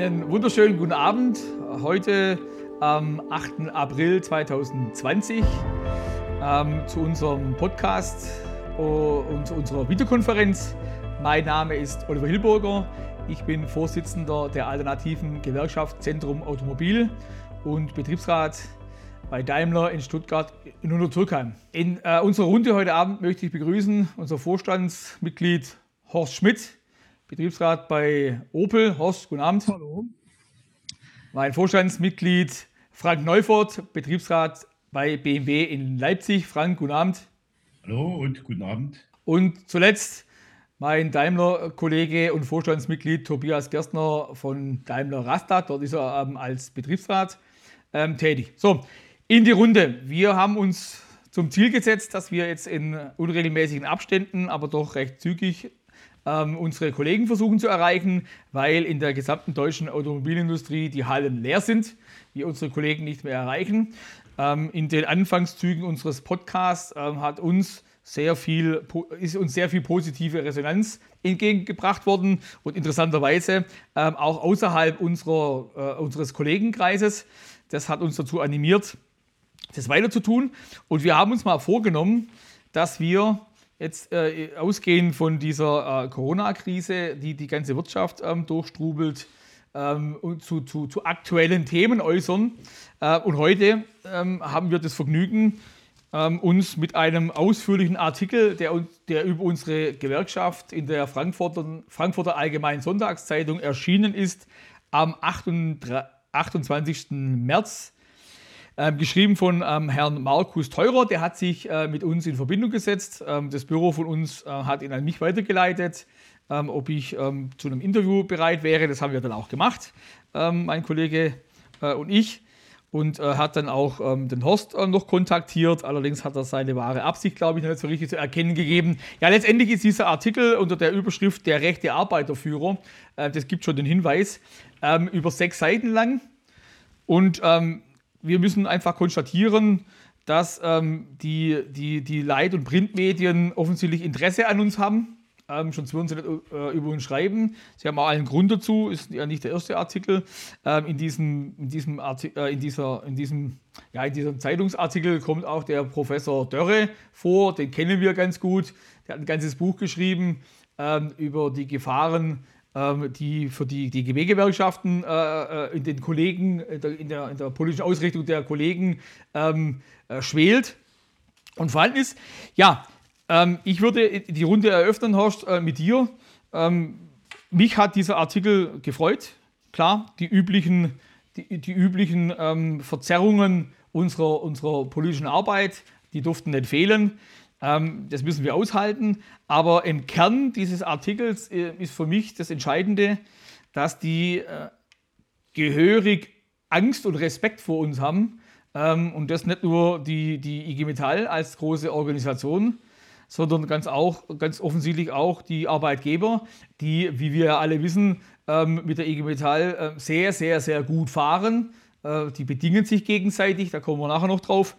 Einen wunderschönen guten Abend. Heute am 8. April 2020 ähm, zu unserem Podcast und zu unserer Videokonferenz. Mein Name ist Oliver Hilburger. Ich bin Vorsitzender der alternativen Gewerkschaft Zentrum Automobil und Betriebsrat bei Daimler in Stuttgart in Untertürkheim. In äh, unserer Runde heute Abend möchte ich begrüßen unser Vorstandsmitglied Horst Schmidt, Betriebsrat bei Opel. Horst, guten Abend. Hallo. Mein Vorstandsmitglied Frank Neufort, Betriebsrat bei BMW in Leipzig. Frank, guten Abend. Hallo und guten Abend. Und zuletzt mein Daimler-Kollege und Vorstandsmitglied Tobias Gerstner von Daimler Rastatt. Dort ist er ähm, als Betriebsrat ähm, tätig. So, in die Runde. Wir haben uns zum Ziel gesetzt, dass wir jetzt in unregelmäßigen Abständen, aber doch recht zügig ähm, unsere Kollegen versuchen zu erreichen, weil in der gesamten deutschen Automobilindustrie die Hallen leer sind, wir unsere Kollegen nicht mehr erreichen. Ähm, in den Anfangszügen unseres Podcasts ähm, hat uns sehr viel, ist uns sehr viel positive Resonanz entgegengebracht worden und interessanterweise ähm, auch außerhalb unserer, äh, unseres Kollegenkreises. Das hat uns dazu animiert, das weiter zu tun. Und wir haben uns mal vorgenommen, dass wir jetzt äh, ausgehend von dieser äh, Corona-Krise, die die ganze Wirtschaft ähm, durchstrubelt, ähm, und zu, zu, zu, aktuellen Themen äußern. Äh, und heute ähm, haben wir das Vergnügen, ähm, uns mit einem ausführlichen Artikel, der, der, über unsere Gewerkschaft in der Frankfurter, Frankfurter Allgemeinen Sonntagszeitung erschienen ist, am 28. März ähm, geschrieben von ähm, Herrn Markus Teurer, der hat sich äh, mit uns in Verbindung gesetzt. Ähm, das Büro von uns äh, hat ihn an mich weitergeleitet, ähm, ob ich ähm, zu einem Interview bereit wäre. Das haben wir dann auch gemacht, ähm, mein Kollege äh, und ich. Und äh, hat dann auch den Horst äh, noch kontaktiert. Allerdings hat er seine wahre Absicht, glaube ich, nicht so richtig zu erkennen gegeben. Ja, letztendlich ist dieser Artikel unter der Überschrift Der rechte Arbeiterführer, äh, das gibt schon den Hinweis, über sechs Seiten lang. Und ähm, wir müssen einfach konstatieren, dass ähm, die, die, die Leit- und Printmedien offensichtlich Interesse an uns haben. Ähm, schon würden sie nicht äh, über uns schreiben. Sie haben auch einen Grund dazu, ist ja nicht der erste Artikel. Ähm, in, diesem, in, diesem Arti äh, in, dieser, in, diesem, ja, in diesem Zeitungsartikel kommt auch der Professor Dörre vor, den kennen wir ganz gut. Der hat ein ganzes Buch geschrieben ähm, über die Gefahren die für die, die GW-Gewerkschaften äh, äh, in den Kollegen, in der, in der, politischen Ausrichtung der Kollegen ähm, äh, schwelt und vorhanden ist. Ja, ähm, ich würde die Runde eröffnen, Horst, äh, mit dir. Ähm, mich hat dieser Artikel gefreut. Klar, die üblichen, die, die üblichen ähm, Verzerrungen unserer, unserer politischen Arbeit, die durften nicht fehlen. Ähm, das müssen wir aushalten. Aber im Kern dieses Artikels äh, ist für mich das Entscheidende, dass die äh, gehörig Angst und Respekt vor uns haben. Ähm, und das nicht nur die, die IG Metall als große Organisation, sondern ganz, auch, ganz offensichtlich auch die Arbeitgeber, die, wie wir alle wissen, ähm, mit der IG Metall äh, sehr, sehr, sehr gut fahren. Die bedingen sich gegenseitig, da kommen wir nachher noch drauf.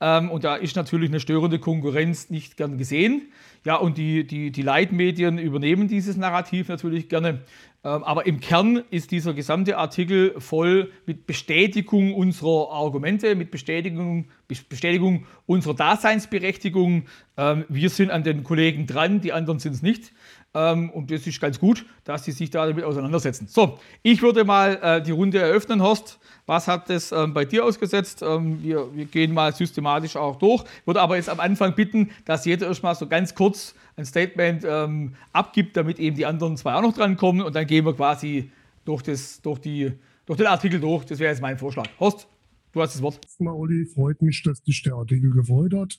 Ähm, und da ist natürlich eine störende Konkurrenz nicht gern gesehen. Ja, und die, die, die Leitmedien übernehmen dieses Narrativ natürlich gerne. Ähm, aber im Kern ist dieser gesamte Artikel voll mit Bestätigung unserer Argumente, mit Bestätigung, Bestätigung unserer Daseinsberechtigung. Ähm, wir sind an den Kollegen dran, die anderen sind es nicht. Ähm, und das ist ganz gut, dass sie sich da damit auseinandersetzen. So, ich würde mal äh, die Runde eröffnen, Horst. Was hat das ähm, bei dir ausgesetzt? Ähm, wir, wir, gehen mal systematisch auch durch. Würde aber jetzt am Anfang bitten, dass jeder erstmal so ganz kurz ein Statement ähm, abgibt, damit eben die anderen zwei auch noch dran kommen. Und dann gehen wir quasi durch, das, durch, die, durch den Artikel durch. Das wäre jetzt mein Vorschlag. Horst, du hast das Wort. Mal, Olli, freut mich, dass dich der Artikel gefreut hat.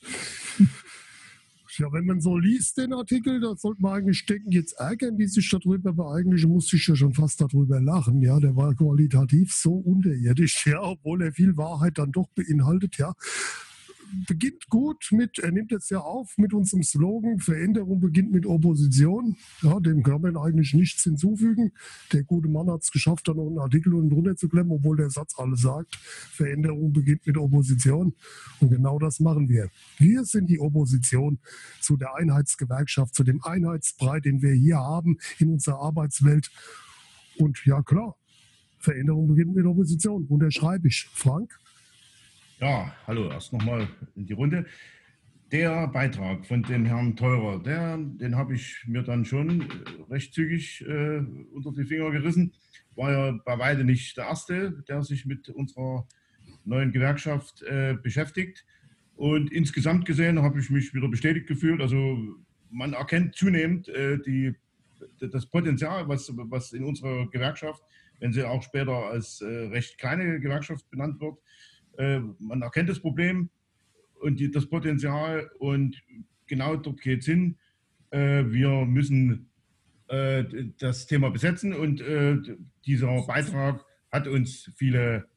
Ja, wenn man so liest, den Artikel, da sollte man eigentlich denken, jetzt ärgern die sich darüber, aber eigentlich musste ich ja schon fast darüber lachen. Ja, der war qualitativ so unterirdisch, ja, obwohl er viel Wahrheit dann doch beinhaltet, ja beginnt gut mit, er nimmt jetzt ja auf mit unserem Slogan, Veränderung beginnt mit Opposition. Ja, dem kann man eigentlich nichts hinzufügen. Der gute Mann hat es geschafft, da noch einen Artikel unten drunter zu klemmen, obwohl der Satz alles sagt. Veränderung beginnt mit Opposition. Und genau das machen wir. Wir sind die Opposition zu der Einheitsgewerkschaft, zu dem Einheitsbrei, den wir hier haben in unserer Arbeitswelt. Und ja, klar, Veränderung beginnt mit Opposition. Unterschreibe ich. Frank? Ja, hallo, erst nochmal in die Runde. Der Beitrag von dem Herrn Teurer, der, den habe ich mir dann schon äh, recht zügig äh, unter die Finger gerissen. War ja bei weitem nicht der Erste, der sich mit unserer neuen Gewerkschaft äh, beschäftigt. Und insgesamt gesehen habe ich mich wieder bestätigt gefühlt. Also man erkennt zunehmend äh, die, das Potenzial, was, was in unserer Gewerkschaft, wenn sie auch später als äh, recht kleine Gewerkschaft benannt wird, man erkennt das Problem und die, das Potenzial und genau dort geht es hin. Äh, wir müssen äh, das Thema besetzen und dieser Beitrag hat uns viele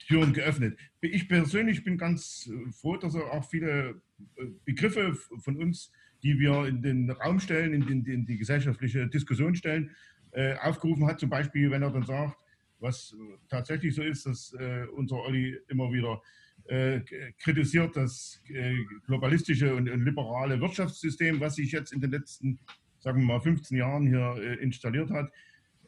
Türen geöffnet. Ich persönlich bin ganz froh, dass er auch viele Begriffe von uns, die wir in den Raum stellen, in, den, in die gesellschaftliche Diskussion stellen, aufgerufen hat. Zum Beispiel, wenn er dann sagt, was tatsächlich so ist, dass äh, unser Olli immer wieder äh, kritisiert das äh, globalistische und, und, liberale Wirtschaftssystem, was sich jetzt in den letzten, sagen wir mal, 15 Jahren hier äh, installiert hat.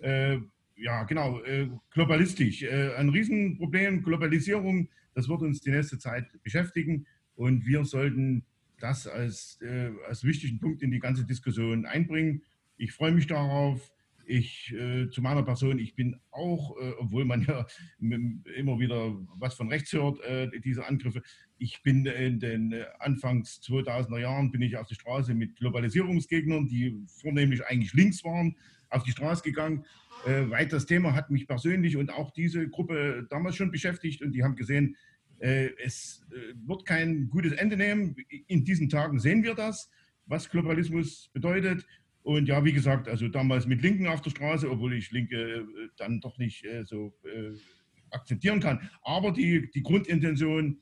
Äh, ja, genau, äh, globalistisch. ein Riesenproblem, Globalisierung, das wird uns die nächste Zeit beschäftigen und wir sollten das als, als wichtigen Punkt in die ganze Diskussion einbringen. Ich freue mich darauf. Ich äh, zu meiner Person, ich bin auch, äh, obwohl man ja immer wieder was von rechts hört, äh, diese Angriffe. Ich bin in den äh, Anfangs 2000er Jahren bin ich auf die Straße mit Globalisierungsgegnern, die vornehmlich eigentlich links waren, auf die Straße gegangen. Äh, weil das Thema hat mich persönlich und auch diese Gruppe damals schon beschäftigt und die haben gesehen, äh, es wird kein gutes Ende nehmen. In diesen Tagen sehen wir das, was Globalismus bedeutet. Und ja, wie gesagt, also damals mit Linken auf der Straße, obwohl ich Linke äh, dann doch nicht äh, so äh, akzeptieren kann. Aber die, die Grundintention,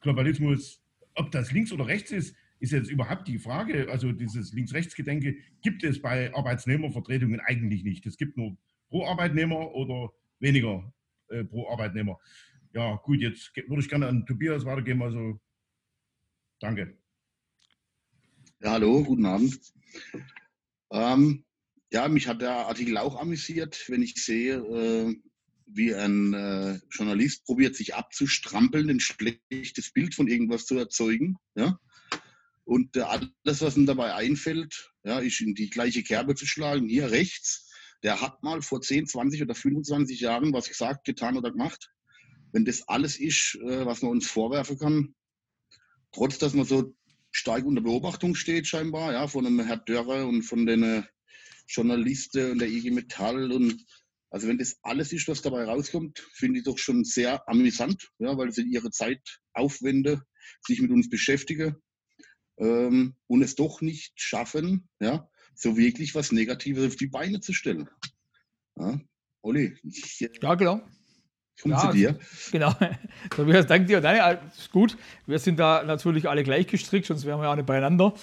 Globalismus, ob das links oder rechts ist, ist jetzt überhaupt die Frage. Also dieses Links-Rechts-Gedenke gibt es bei Arbeitsnehmervertretungen eigentlich nicht. Es gibt nur pro Arbeitnehmer oder weniger pro Arbeitnehmer. Ja, gut, jetzt würde ich gerne an Tobias weitergeben. Also danke. Ja, hallo, guten Abend. Ähm, ja, mich hat der Artikel auch amüsiert, wenn ich sehe, äh, wie ein äh, Journalist probiert, sich abzustrampeln, ein schlechtes Bild von irgendwas zu erzeugen. Ja? Und äh, alles, was ihm dabei einfällt, ja, ist in die gleiche Kerbe zu schlagen. Hier rechts, der hat mal vor 10, 20 oder 25 Jahren was gesagt, getan oder gemacht. Wenn das alles ist, äh, was man uns vorwerfen kann, trotz dass man so stark unter Beobachtung steht, scheinbar, ja, von einem Herr Dörrer und von den äh, Journalisten und der IG Metall und also wenn das alles ist, was dabei rauskommt, finde ich doch schon sehr amüsant, ja, weil sie ihre Zeit aufwenden, sich mit uns beschäftigen ähm, und es doch nicht schaffen, ja, so wirklich was Negatives auf die Beine zu stellen. Ja, Olli, ich, äh, ja, genau. Komm ja, dir. Genau. Tobias, danke dir. Nein, ist gut. Wir sind da natürlich alle gleich gestrickt, sonst wären wir ja auch nicht beieinander.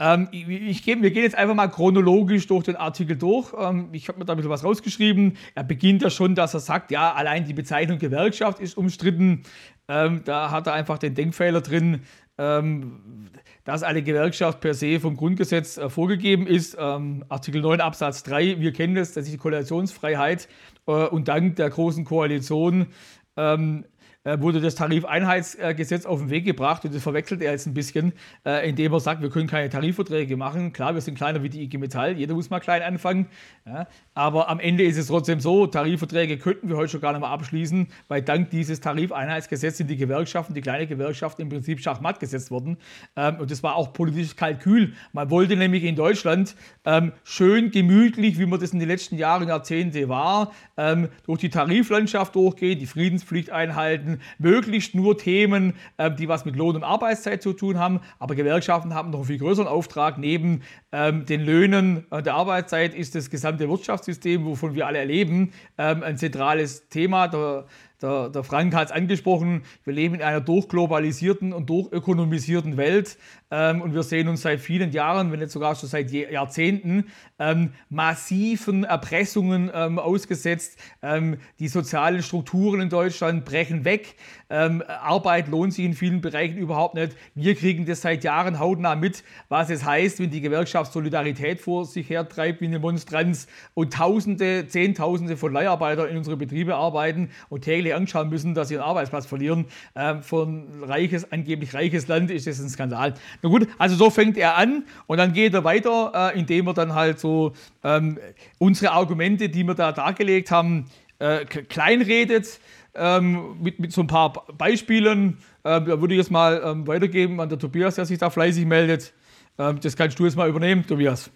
Ähm, ich, ich gebe, wir gehen jetzt einfach mal chronologisch durch den Artikel durch. Ähm, ich habe mir da ein bisschen was rausgeschrieben. Er beginnt ja schon, dass er sagt, ja, allein die Bezeichnung Gewerkschaft ist umstritten. Ähm, da hat er einfach den Denkfehler drin, ähm, dass eine Gewerkschaft per se vom Grundgesetz äh, vorgegeben ist. Ähm, Artikel 9 Absatz 3, wir kennen das, das ist die Koalitionsfreiheit. Äh, und dank der Großen Koalition ähm, äh, wurde das Tarifeinheitsgesetz auf den Weg gebracht und das verwechselt er jetzt ein bisschen, äh, indem er sagt, wir können keine Tarifverträge machen. Klar, wir sind kleiner wie die IG Metall, jeder muss mal klein anfangen. Ja, aber am Ende ist es trotzdem so, Tarifverträge könnten wir heute schon gar nicht mehr abschließen, weil dank dieses Tarifeinheitsgesetzes sind die Gewerkschaften, die kleinen Gewerkschaften im Prinzip schachmatt gesetzt worden. Ähm, und das war auch politisches Kalkül. Man wollte nämlich in Deutschland ähm, schön gemütlich, wie man das in den letzten Jahren, Jahrzehnte war, ähm, durch die Tariflandschaft durchgehen, die Friedenspflicht einhalten, Gewerkschaften möglichst nur Themen, äh, die was mit Lohn und Arbeitszeit zu tun haben. Aber Gewerkschaften haben noch einen viel größeren Auftrag. Neben ähm, den Löhnen äh, der Arbeitszeit ist das gesamte Wirtschaftssystem, wovon wir alle erleben, ähm, ein zentrales Thema. Der, Der, der Frank hat es angesprochen, wir leben in einer durchglobalisierten und durchökonomisierten Welt ähm, und wir sehen uns seit vielen Jahren, wenn nicht sogar schon seit Jahrzehnten, ähm, massiven Erpressungen ähm, ausgesetzt. Ähm, die sozialen Strukturen in Deutschland brechen weg. Ähm, Arbeit lohnt sich in vielen Bereichen überhaupt nicht. Wir kriegen das seit Jahren hautnah mit, was es heißt, wenn die Gewerkschaft Solidarität vor sich hertreibt wie eine Monstranz und Tausende, Zehntausende von Leiharbeitern in unsere Betriebe arbeiten und täglich anschauen müssen, dass sie ihren Arbeitsplatz verlieren. Ähm, für ein reiches, angeblich reiches Land ist das ein Skandal. Na gut, also so fängt er an und dann geht er weiter, äh, indem er dann halt so ähm, unsere Argumente, die wir da dargelegt haben, äh, kleinredet. Ähm, mit, mit so ein paar Beispielen. Ähm, da würde ich jetzt mal ähm, weitergeben an der Tobias, der sich da fleißig meldet. Ähm, das kannst du jetzt mal übernehmen, Tobias.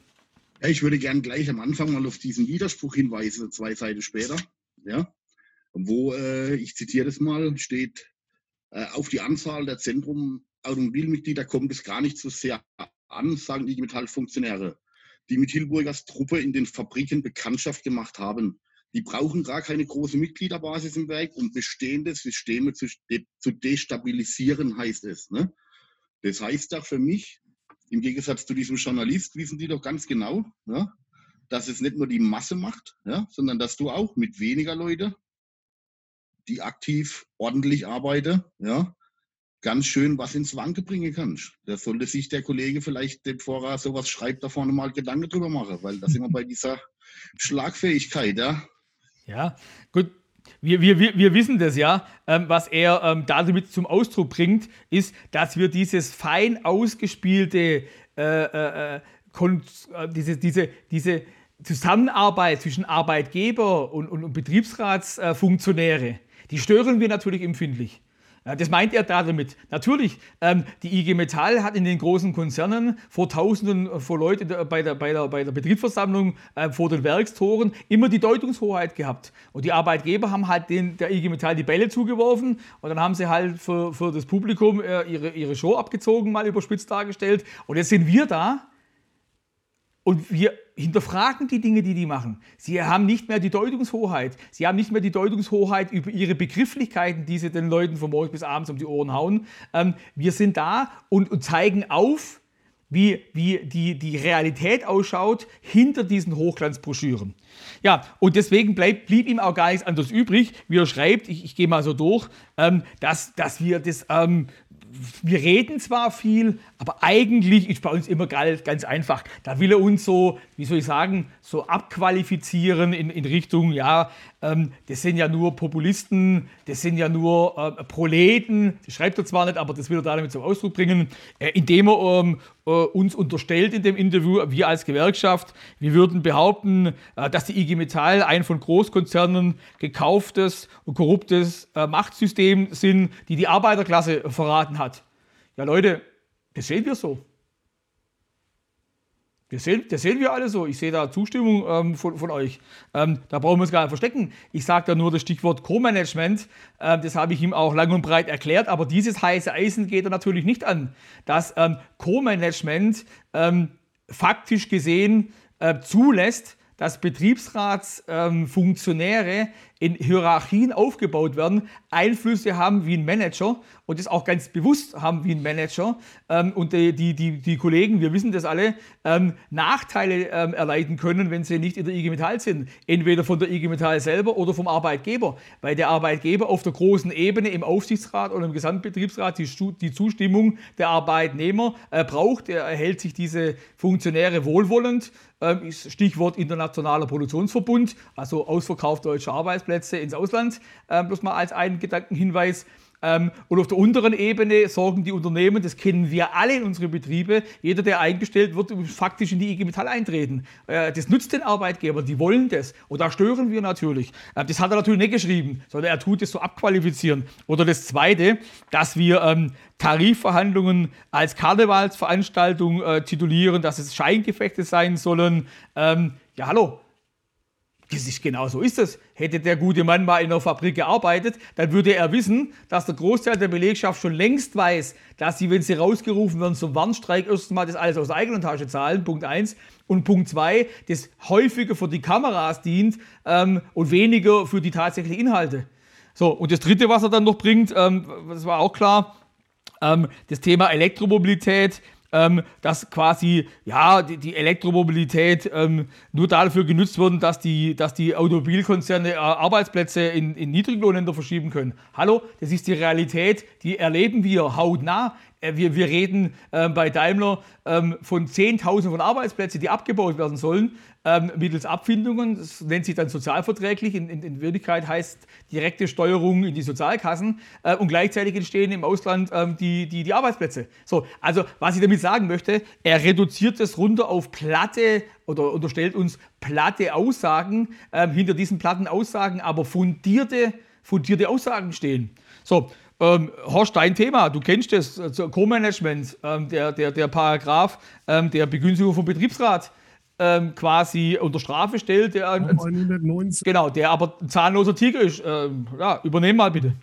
Ja, ich würde gerne gleich am Anfang mal auf diesen Widerspruch hinweisen, zwei Seiten später. Ja, wo, äh, ich zitiere das mal, steht, äh, auf die Anzahl der Zentrum Automobilmitglieder kommt es gar nicht so sehr an, sagen die Metallfunktionäre, die mit Hilburgers Truppe in den Fabriken Bekanntschaft gemacht haben. Die brauchen gar keine große Mitgliederbasis im Werk, um bestehende Systeme zu, de zu destabilisieren, heißt es. Ne? Das heißt doch für mich, im Gegensatz zu diesem Journalist, wissen die doch ganz genau, ja, dass es nicht nur die Masse macht, ja, sondern dass du auch mit weniger Leute, die aktiv ordentlich arbeiten, ja, ganz schön was ins Wanke bringen kannst. Da sollte sich der Kollege vielleicht, bevor er sowas schreibt, da vorne mal Gedanken drüber machen, weil da sind wir bei dieser Schlagfähigkeit, ja. Ja, gut, wir, wir, wir wissen das ja. Ähm, was er ähm, damit zum Ausdruck bringt, ist, dass wir dieses fein ausgespielte, äh, äh, äh, äh diese, diese, diese Zusammenarbeit zwischen Arbeitgeber und, und, und Betriebsratsfunktionäre, die stören wir natürlich empfindlich. Das meint er damit. Natürlich, ähm, die IG Metall hat in den großen Konzernen vor Tausenden von Leuten bei der, bei der, bei der Betriebsversammlung äh, vor den Werkstoren immer die Deutungshoheit gehabt. Und die Arbeitgeber haben halt den, der IG Metall die Bälle zugeworfen und dann haben sie halt für, für das Publikum äh, ihre, ihre Show abgezogen, mal überspitzt dargestellt. Und jetzt sind wir da und wir hinterfragen die Dinge, die die machen. Sie haben nicht mehr die Deutungshoheit. Sie haben nicht mehr die Deutungshoheit über ihre Begrifflichkeiten, die sie den Leuten von morgens bis abends um die Ohren hauen. Ähm, wir sind da und, und zeigen auf, wie, wie die, die Realität ausschaut hinter diesen Hochglanzbroschüren. Ja, und deswegen bleib, blieb ihm auch gar nichts anderes übrig, wie er schreibt, ich, ich gehe mal so durch, ähm, dass, dass wir das ähm, wir reden zwar viel, aber eigentlich ist bei uns immer ganz einfach. Da will er uns so, wie soll ich sagen, so abqualifizieren in, in Richtung, ja, ähm, das sind ja nur Populisten, das sind ja nur äh, Proleten, das schreibt er zwar nicht, aber das will er damit zum Ausdruck bringen, äh, indem er ähm, äh, uns unterstellt in dem Interview, wir als Gewerkschaft, wir würden behaupten, äh, dass die IG Metall ein von Großkonzernen gekauftes und korruptes äh, Machtsystem sind, die die Arbeiterklasse verraten hat. Ja Leute, das sehen wir so. Das sehen, das sehen wir alle so. Ich sehe da Zustimmung ähm, von, von, euch. Ähm, da brauchen wir uns gar nicht verstecken. Ich sage da nur das Stichwort Co-Management. Ähm, das habe ich ihm auch lang und breit erklärt. Aber dieses heiße Eisen geht er natürlich nicht an. Dass ähm, Co-Management ähm, faktisch gesehen äh, zulässt, dass Betriebsratsfunktionäre in Hierarchien aufgebaut werden, Einflüsse haben wie ein Manager und das auch ganz bewusst haben wie ein Manager ähm, und die, die, die, die, Kollegen, wir wissen das alle, ähm, Nachteile ähm, erleiden können, wenn sie nicht in der IG Metall sind. Entweder von der IG Metall selber oder vom Arbeitgeber, weil der Arbeitgeber auf der großen Ebene im Aufsichtsrat oder im Gesamtbetriebsrat die, die Zustimmung der Arbeitnehmer äh, braucht. Er erhält sich diese Funktionäre wohlwollend. Ähm, Stichwort internationaler Produktionsverbund, also Ausverkauf deutscher Arbeitsplätze ins Ausland, äh, bloß mal als einen Gedankenhinweis. Ähm, und auf der unteren Ebene sorgen die Unternehmen, das kennen wir alle in unseren Betrieben, jeder, der eingestellt wird, faktisch in die IG Metall eintreten. Äh, das nützt den Arbeitgebern, die wollen das. Und da stören wir natürlich. Äh, das hat er natürlich nicht geschrieben, sondern er tut es so abqualifizieren. Oder das Zweite, dass wir ähm, Tarifverhandlungen als Karnevalsveranstaltung äh, titulieren, dass es Scheingefechte sein sollen. Ähm, ja, hallo, das ist genau so ist es. Hätte der gute Mann mal in einer Fabrik gearbeitet, dann würde er wissen, dass der Großteil der Belegschaft schon längst weiß, dass sie, wenn sie rausgerufen werden zum Warnstreik, erstens mal das alles aus der eigenen Tasche zahlen. Punkt eins. Und Punkt zwei, das häufiger für die Kameras dient ähm, und weniger für die tatsächlichen Inhalte. So, und das dritte, was er dann noch bringt, ähm, das war auch klar, ähm, das Thema Elektromobilität, ähm, dass quasi ja, die, die Elektromobilität ähm, nur dafür genutzt wird, dass die, dass die Automobilkonzerne äh, Arbeitsplätze in, in Niedriglohnländer verschieben können. Hallo, das ist die Realität, die erleben wir hautnah. Äh, wir, wir reden äh, bei Daimler ähm, von Zehntausenden von Arbeitsplätzen, die abgebaut werden sollen, ähm, mittels Abfindungen. Das nennt sich dann sozialverträglich. In, in, in, Wirklichkeit heißt direkte Steuerung in die Sozialkassen. Äh, und gleichzeitig entstehen im Ausland ähm, die, die, die Arbeitsplätze. So, also, was ich damit sagen möchte, er reduziert es runter auf platte oder unterstellt uns platte Aussagen. Ähm, hinter diesen platten Aussagen aber fundierte, fundierte Aussagen stehen. So, ähm, Horst, dein Thema, du kennst das, also Co-Management, ähm, der, der, der Paragraph ähm, der Begünstigung vom Betriebsrat ähm, quasi unter Strafe stellt. Der, 119. Genau, der aber ein zahnloser Tiger ist. Ähm, ja, übernehmen mal bitte.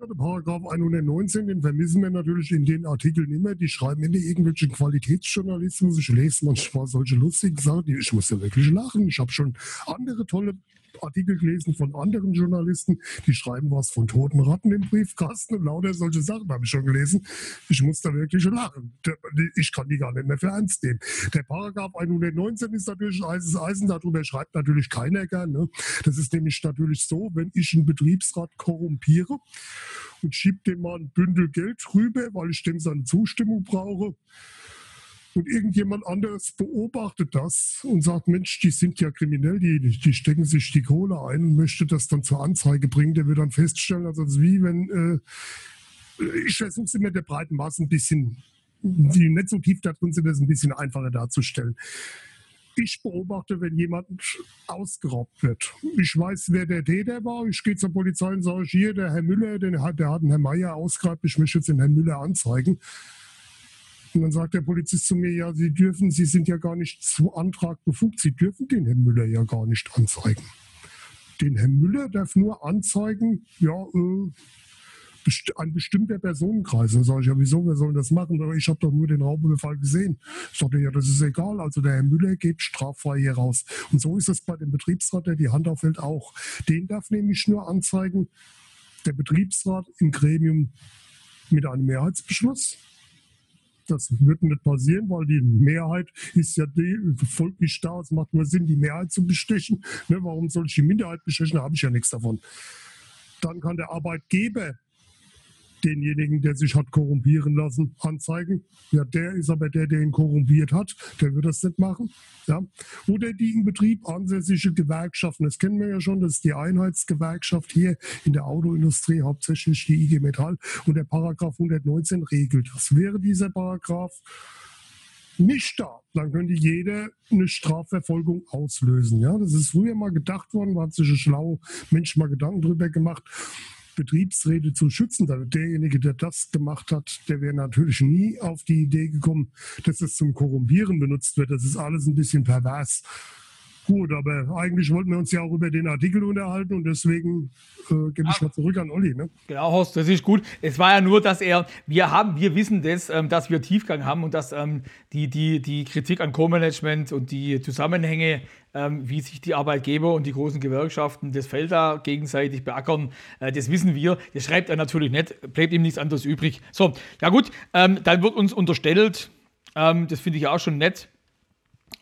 Ja, der Paragraph 119, den vermissen wir natürlich in den Artikeln immer. Die schreiben immer irgendwelchen Qualitätsjournalismus. Ich lese manchmal solche lustigen Sachen. Ich muss ja wirklich lachen. Ich habe schon andere tolle Artikel gelesen von anderen Journalisten, die schreiben was von toten Ratten im Briefkasten und lauter solche Sachen habe ich schon gelesen. Ich muss da wirklich lachen. Ich kann die gar nicht mehr für ernst nehmen. Der Paragraph 119 ist natürlich heißes Eisen, darüber schreibt natürlich keiner gern. Ne? Das ist nämlich natürlich so, wenn ich einen Betriebsrat korrumpiere und schiebe dem mal ein Bündel Geld rüber, weil ich dem seine Zustimmung brauche, und irgendjemand anderes beobachtet das und sagt, Mensch, die sind ja kriminell, die, die stecken sich die Kohle ein und möchte das dann zur Anzeige bringen. Der wird dann feststellen, also das ist wie wenn, äh, ich versuche es immer der breiten Masse ein bisschen, die nicht so tief da drin sind, das ein bisschen einfacher darzustellen. Ich beobachte, wenn jemand ausgeraubt wird. Ich weiß, wer der Täter war. Ich gehe zur Polizei und sage, hier, der Herr Müller, der hat, der hat einen Herrn Meier ausgeraubt. Ich möchte jetzt den Herrn Müller anzeigen. Und dann sagt der Polizist zu mir, ja, Sie dürfen, Sie sind ja gar nicht zu Antrag befugt, Sie dürfen den Herrn Müller ja gar nicht anzeigen. Den Herrn Müller darf nur anzeigen, ja, äh, ein bestimmter Personenkreis. Dann sage ich, ja, wieso, wir sollen das machen? Ich habe doch nur den Raubüberfall gesehen. Ich dachte, ja, das ist egal. Also der Herr Müller geht straffrei hier raus. Und so ist es bei dem Betriebsrat, der die Hand aufhält, auch. Den darf nämlich nur anzeigen, der Betriebsrat im Gremium mit einem Mehrheitsbeschluss das wird nicht passieren, weil die Mehrheit ist ja die, folgt nicht da. Es macht nur Sinn, die Mehrheit zu bestechen. Ne, warum soll ich die Minderheit bestechen? Da habe ich ja nichts davon. Dann kann der Arbeitgeber denjenigen, der sich hat korrumpieren lassen, anzeigen. Ja, der ist aber der, der ihn korrumpiert hat. Der wird das nicht machen. Ja. Oder die im Betrieb ansässige Gewerkschaften. Das kennen wir ja schon. Das ist die Einheitsgewerkschaft hier in der Autoindustrie, hauptsächlich die IG Metall. Und der Paragraph 119 regelt das. Wäre dieser Paragraph nicht da, dann könnte jeder eine Strafverfolgung auslösen. Ja, das ist früher mal gedacht worden, da hat sich ein schlauer Mensch mal Gedanken drüber gemacht. Betriebsräte zu schützen. Also derjenige, der das gemacht hat, der wäre natürlich nie auf die Idee gekommen, dass es zum Korrumpieren benutzt wird. Das ist alles ein bisschen pervers. Gut, aber eigentlich wollten wir uns ja auch über den Artikel unterhalten und deswegen äh, gebe ich mal zurück an Olli. Ne? Genau, Horst, das ist gut. Es war ja nur, dass er, wir haben, wir wissen das, ähm, dass wir Tiefgang haben und dass ähm, die, die, die Kritik an Co-Management und die Zusammenhänge, ähm, wie sich die Arbeitgeber und die großen Gewerkschaften das Feld da gegenseitig beackern, äh, das wissen wir. Das schreibt er natürlich nicht, bleibt ihm nichts anderes übrig. So, ja gut, ähm, dann wird uns unterstellt, ähm, das finde ich auch schon nett,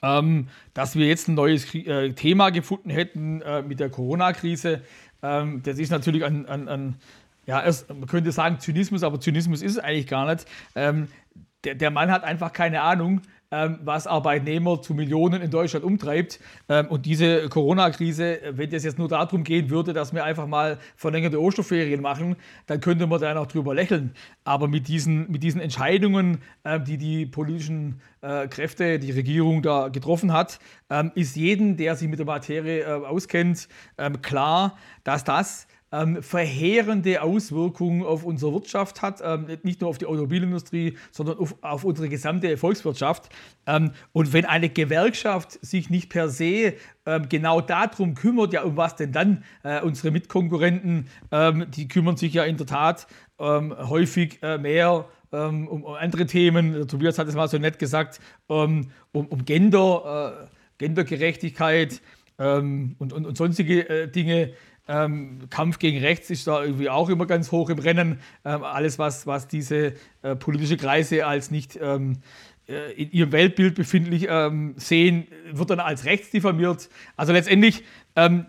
ähm, dass wir jetzt ein neues äh, Thema gefunden hätten äh, mit der Corona-Krise. Ähm, das ist natürlich ein, ein, ein ja, erst, man könnte sagen Zynismus, aber Zynismus ist es eigentlich gar nicht. Ähm, der, der Mann hat einfach keine Ahnung, ähm, was Arbeitnehmer zu Millionen in Deutschland umtreibt. Ähm, und diese Corona-Krise, wenn es jetzt nur darum gehen würde, dass wir einfach mal verlängerte Osterferien machen, dann könnte man da noch drüber lächeln. Aber mit diesen, mit diesen Entscheidungen, ähm, die die politischen äh, Kräfte, die Regierung da getroffen hat, ist jedem, der sich mit der Materie äh, auskennt, klar, dass das ähm, verheerende Auswirkungen auf unsere Wirtschaft hat, ähm, nicht nur auf die Automobilindustrie, sondern auf, auf unsere gesamte Volkswirtschaft. Ähm, und wenn eine Gewerkschaft sich nicht per se ähm, genau darum kümmert, ja, um was denn dann äh, unsere Mitkonkurrenten, ähm, die kümmern sich ja in der Tat ähm, häufig äh, mehr um, um, andere Themen. Tobias hat es mal so nett gesagt, um, um Gender, äh, Gendergerechtigkeit und, und, und, sonstige äh, Dinge Ähm, Kampf gegen rechts ist da irgendwie auch immer ganz hoch im Rennen. Ähm, alles, was, was diese äh, politische Kreise als nicht ähm, äh, in ihrem Weltbild befindlich ähm, sehen, wird dann als rechts diffamiert. Also letztendlich ähm,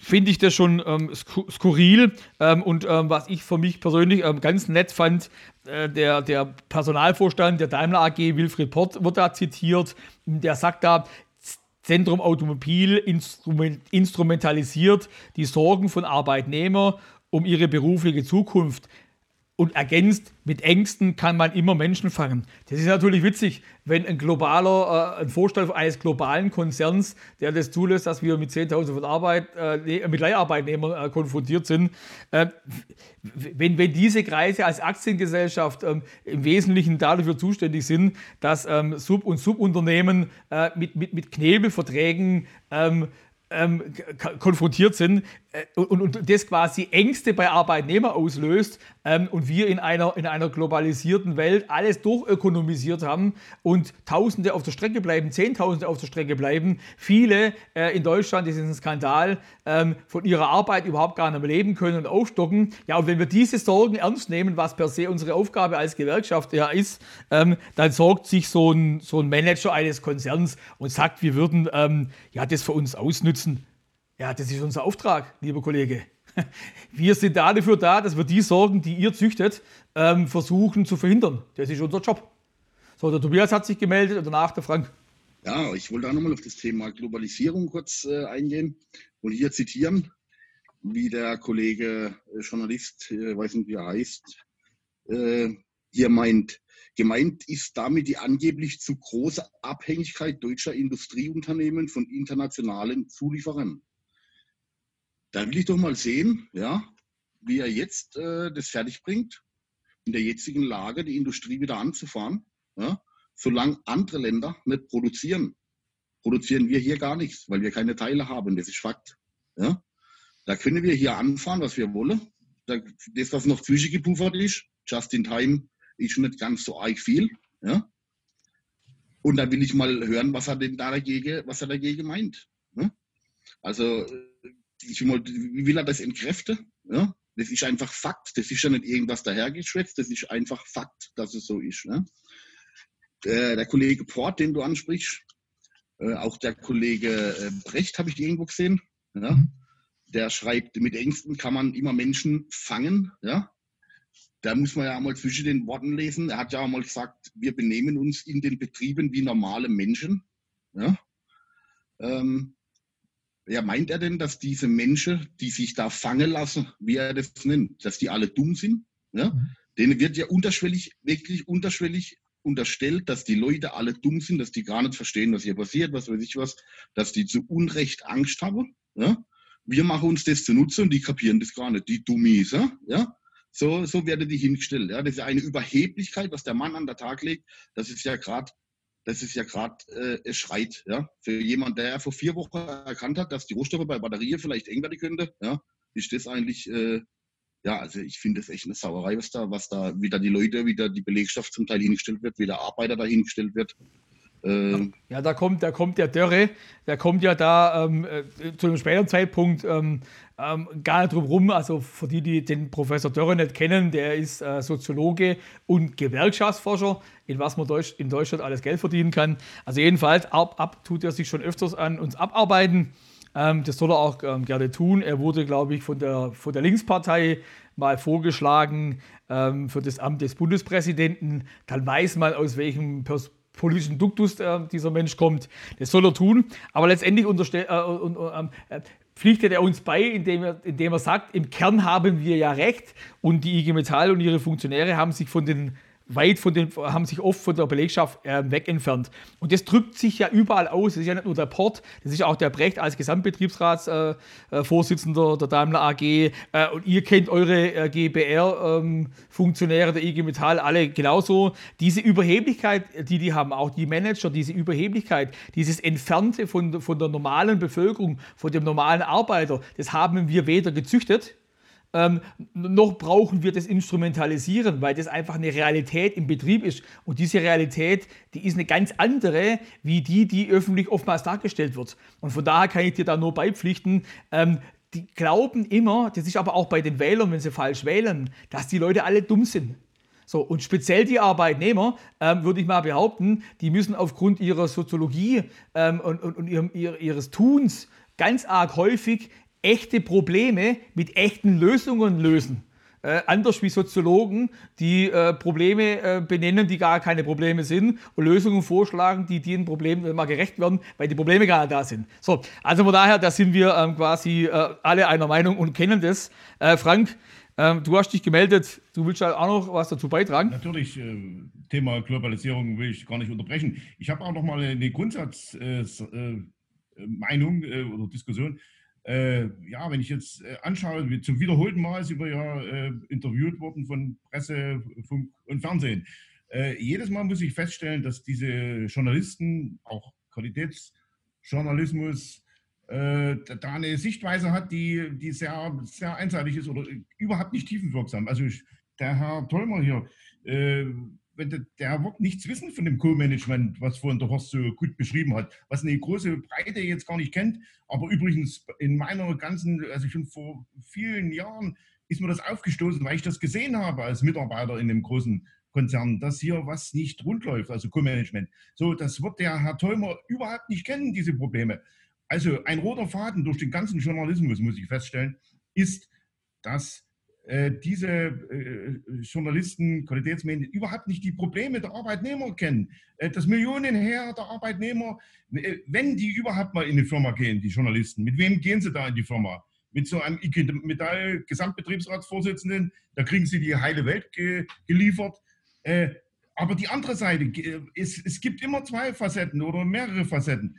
finde ich das schon ähm, skurril. Und was ich für mich persönlich ganz nett fand, äh, der, der Personalvorstand der Daimler AG, Wilfried Port, wird da zitiert. Der sagt da, Zentrum Automobil instrument, instrumentalisiert die Sorgen von Arbeitnehmern um ihre berufliche Zukunft und ergänzt, mit Ängsten kann man immer Menschen fangen. Das ist natürlich witzig, wenn ein globaler, äh, ein Vorstand eines globalen Konzerns, der das zulässt, dass wir mit 10.000 von Arbeit, äh, mit Leiharbeitnehmern äh, konfrontiert sind, äh, wenn, wenn diese Kreise als Aktiengesellschaft ähm, im Wesentlichen dafür zuständig sind, dass ähm, Sub- und Subunternehmen äh, mit, mit, mit Knebelverträgen ähm, ähm, konfrontiert sind und, und, das quasi Ängste bei Arbeitnehmern auslöst ähm, und wir in einer, in einer globalisierten Welt alles durchökonomisiert haben und Tausende auf der Strecke bleiben, Zehntausende auf der Strecke bleiben, viele äh, in Deutschland, das ist ein Skandal, ähm, von ihrer Arbeit überhaupt gar nicht mehr leben können und aufstocken. Ja, und wenn wir diese Sorgen ernst nehmen, was per se unsere Aufgabe als Gewerkschaft ja ist, ähm, dann sorgt sich so ein, so ein Manager eines Konzerns und sagt, wir würden ähm, ja, das für uns ausnützen. Ja, das ist unser Auftrag, lieber Kollege. Wir sind dafür da, dass wir die Sorgen, die ihr züchtet, ähm, versuchen zu verhindern. Das ist unser Job. So, der Tobias hat sich gemeldet und danach der Frank. Ja, ich wollte auch nochmal auf das Thema Globalisierung kurz äh, eingehen und hier zitieren, wie der Kollege äh, Journalist, äh, weiß nicht wie er heißt, äh, hier meint. Gemeint ist damit die angeblich zu große Abhängigkeit deutscher Industrieunternehmen von internationalen Zulieferern da will ich doch mal sehen, ja, wie er jetzt äh, das fertig bringt, in der jetzigen Lage die Industrie wieder anzufahren. Ja. Solange andere Länder nicht produzieren, produzieren wir hier gar nichts, weil wir keine Teile haben. Das ist Fakt. Ja. Da können wir hier anfahren, was wir wollen. das, was noch zwischengepuffert ist, just in time, ist nicht ganz so arg viel. Ja. Und da will ich mal hören, was er denn da dagegen, was er dagegen meint. Ja. Also ich will, wie will er das entkräften? Ja? Das ist einfach Fakt. Das ist ja nicht irgendwas dahergeschwätzt. Das ist einfach Fakt, dass es so ist. Ne? Der, der, Kollege Port, den du ansprichst, äh, auch der Kollege äh, Brecht habe ich irgendwo gesehen. Ja? Mhm. Der schreibt, mit Ängsten kann man immer Menschen fangen. Ja? Da muss man ja einmal zwischen den Worten lesen. Er hat ja einmal gesagt, wir benehmen uns in den Betrieben wie normale Menschen. Ja? Ähm, ja, meint er denn, dass diese Menschen, die sich da fangen lassen, wie er das nennt, dass die alle dumm sind? Ja? Mhm. Denen wird ja unterschwellig, wirklich unterschwellig unterstellt, dass die Leute alle dumm sind, dass die gar nicht verstehen, was hier passiert, was weiß ich was, dass die zu Unrecht Angst haben. Ja? Wir machen uns das zunutze und die kapieren das gar nicht, die Dummies. Ja? ja? So, so werden die hingestellt. Ja? Das ist eine Überheblichkeit, was der Mann an der Tag legt. Das ist ja gerade das ist ja gerade, äh, es schreit. Ja? Für jemanden, der vor vier Wochen erkannt hat, dass die Rohstoffe bei Batterien vielleicht eng werden könnte, ja, ist das eigentlich, äh, ja, also ich finde das echt eine Sauerei, was da, was da wieder die Leute, wieder die Belegschaft zum Teil hingestellt wird, wie der Arbeiter da hingestellt wird. Ähm, ja, da kommt, da kommt der Dörre, der kommt ja da ähm, äh, zu einem späteren Zeitpunkt ähm, ähm, gar nicht drum rum. Also für die, die den Professor Dörre nicht kennen, der ist äh, Soziologe und Gewerkschaftsforscher, in was man Deutsch, in Deutschland alles Geld verdienen kann. Also jedenfalls ab, ab tut er sich schon öfters an uns abarbeiten. Ähm, das soll er auch ähm, gerne tun. Er wurde, glaube ich, von der, von der Linkspartei mal vorgeschlagen für das Amt des Bundespräsidenten. Dann weiß man, aus welchem Pers politischen Duktus äh, dieser Mensch kommt. Das soll er tun. Aber letztendlich äh, ähm, äh, pflichtet er uns bei, indem er, indem er sagt, im Kern haben wir ja recht und die IG Metall und ihre Funktionäre haben sich von den weit von den, haben sich oft von der Belegschaft äh, weg. Und das drückt sich ja überall aus. Das ist ja nicht nur der Port, das ist auch der Brecht als Gesamtbetriebsratsvorsitzender äh, äh, der Daimler AG. Äh, und ihr kennt eure äh, GBR-Funktionäre ähm, der IG Metall alle genauso. Diese Überheblichkeit, die die haben, auch die Manager, diese Überheblichkeit, dieses Entfernte von, von der normalen Bevölkerung, von dem normalen Arbeiter, das haben wir weder gezüchtet, ähm, noch brauchen wir das Instrumentalisieren, weil das einfach eine Realität im Betrieb ist. Und diese Realität, die ist eine ganz andere, wie die, die öffentlich oftmals dargestellt wird. Und von daher kann ich dir da nur beipflichten, ähm, die glauben immer, das ist aber auch bei den Wählern, wenn sie falsch wählen, dass die Leute alle dumm sind. So, und speziell die Arbeitnehmer, ähm, würde ich mal behaupten, die müssen aufgrund ihrer Soziologie ähm, und, und, und ihrem, ihres Tuns ganz arg häufig echte Probleme mit echten Lösungen lösen. Äh, anders wie Soziologen, die äh, Probleme äh, benennen, die gar keine Probleme sind und Lösungen vorschlagen, die den Problemen mal gerecht werden, weil die Probleme gar nicht da sind. So, also von daher, da sind wir ähm, quasi äh, alle einer Meinung und kennen das. Äh, Frank, ähm, du hast dich gemeldet, du willst auch noch was dazu beitragen? Natürlich, äh, Thema Globalisierung will ich gar nicht unterbrechen. Ich habe auch noch mal eine Grundsatzmeinung oder Diskussion ja, wenn ich jetzt äh, anschaue, zum wiederholten Mal sind wir ja äh, interviewt worden von Presse, Funk und Fernsehen. Äh, jedes Mal muss ich feststellen, dass diese Journalisten, auch Qualitätsjournalismus, äh, da eine Sichtweise hat, die, die sehr, sehr einseitig ist oder überhaupt nicht tiefenwirksam. Also ich, der Herr Tolmer hier, äh, der, wird nichts wissen von dem Co-Management, was vorhin der Horst so gut beschrieben hat, was eine große Breite jetzt gar nicht kennt. Aber übrigens in meiner ganzen, also schon vor vielen Jahren ist mir das aufgestoßen, weil ich das gesehen habe als Mitarbeiter in dem großen Konzern, dass hier was nicht rund läuft, also Co-Management. So, das wird der Herr Tolmer überhaupt nicht kennen, diese Probleme. Also ein roter Faden durch den ganzen Journalismus, muss ich feststellen, ist, dass äh, diese äh, Journalisten, Qualitätsmedien überhaupt nicht die Probleme der Arbeitnehmer kennen. Äh, das Millionenheer der Arbeitnehmer, wenn die überhaupt mal in eine Firma gehen, die Journalisten, mit wem gehen sie da in die Firma? Mit so einem IG Metall Gesamtbetriebsratsvorsitzenden, da kriegen sie die heile Welt ge geliefert. aber die andere Seite, es, es gibt immer zwei Facetten oder mehrere Facetten.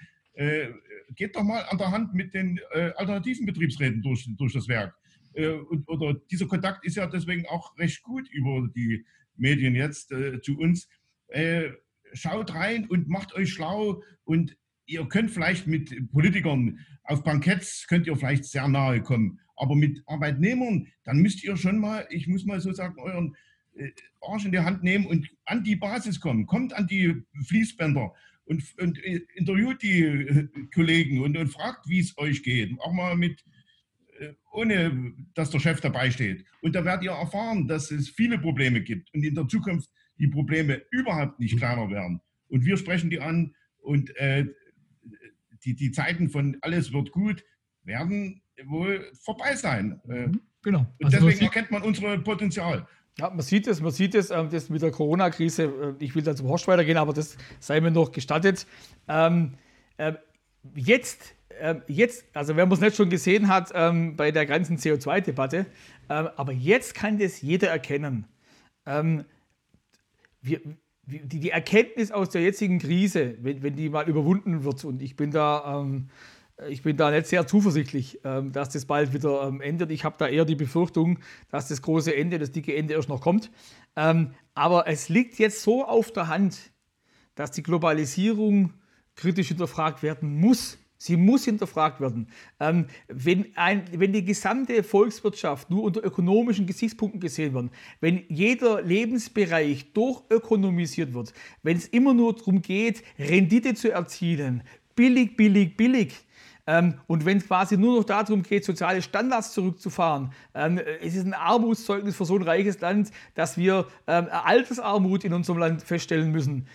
geht doch mal an der Hand mit den alternativen Betriebsräten durch, durch das Werk äh, oder dieser Kontakt ist ja deswegen auch recht gut über die Medien jetzt äh, zu uns. Äh, schaut rein und macht euch schlau und ihr könnt vielleicht mit Politikern auf Banketts könnt ihr vielleicht sehr nahe kommen, aber mit Arbeitnehmern, dann müsst ihr schon mal, ich muss mal so sagen, euren äh, Arsch in die Hand nehmen und an die Basis kommen. Kommt an die Fließbänder und, und äh, interviewt die Kollegen und, und fragt, wie es euch geht. Auch mal mit ohne dass der Chef dabei steht. Und da werdet ihr erfahren, dass es viele Probleme gibt und in der Zukunft die Probleme überhaupt nicht kleiner werden. Und wir sprechen die an und äh, die, die Zeiten von alles wird gut werden wohl vorbei sein. Äh, mhm, genau. Und also deswegen erkennt man unser Potenzial. Ja, man sieht es, man sieht es, ähm, das mit der Corona-Krise, äh, ich will da zum Horst weitergehen, aber das sei mir noch gestattet. Ähm, äh, jetzt ähm, jetzt, also wer es nicht schon gesehen hat ähm, bei der ganzen CO2-Debatte, ähm, aber jetzt kann das jeder erkennen. Ähm, wir, die, die, Erkenntnis aus der jetzigen Krise, wenn, wenn, die mal überwunden wird, und ich bin da, ähm, ich bin da nicht sehr zuversichtlich, ähm, dass das bald wieder endet. Ich habe da eher die Befürchtung, dass das große Ende, das dicke Ende erst noch kommt. aber es liegt jetzt so auf der Hand, dass die Globalisierung kritisch hinterfragt werden muss. Sie muss hinterfragt werden. Ähm, wenn, ein, wenn die gesamte Volkswirtschaft nur unter ökonomischen Gesichtspunkten gesehen wird, wenn jeder Lebensbereich durchökonomisiert wird, wenn es immer nur darum geht, Rendite zu erzielen, billig, billig, billig, ähm, und wenn es quasi nur noch darum geht, soziale Standards zurückzufahren, ähm, es ist ein Armutszeugnis für so ein reiches Land, dass wir ähm, Altersarmut in unserem Land feststellen müssen.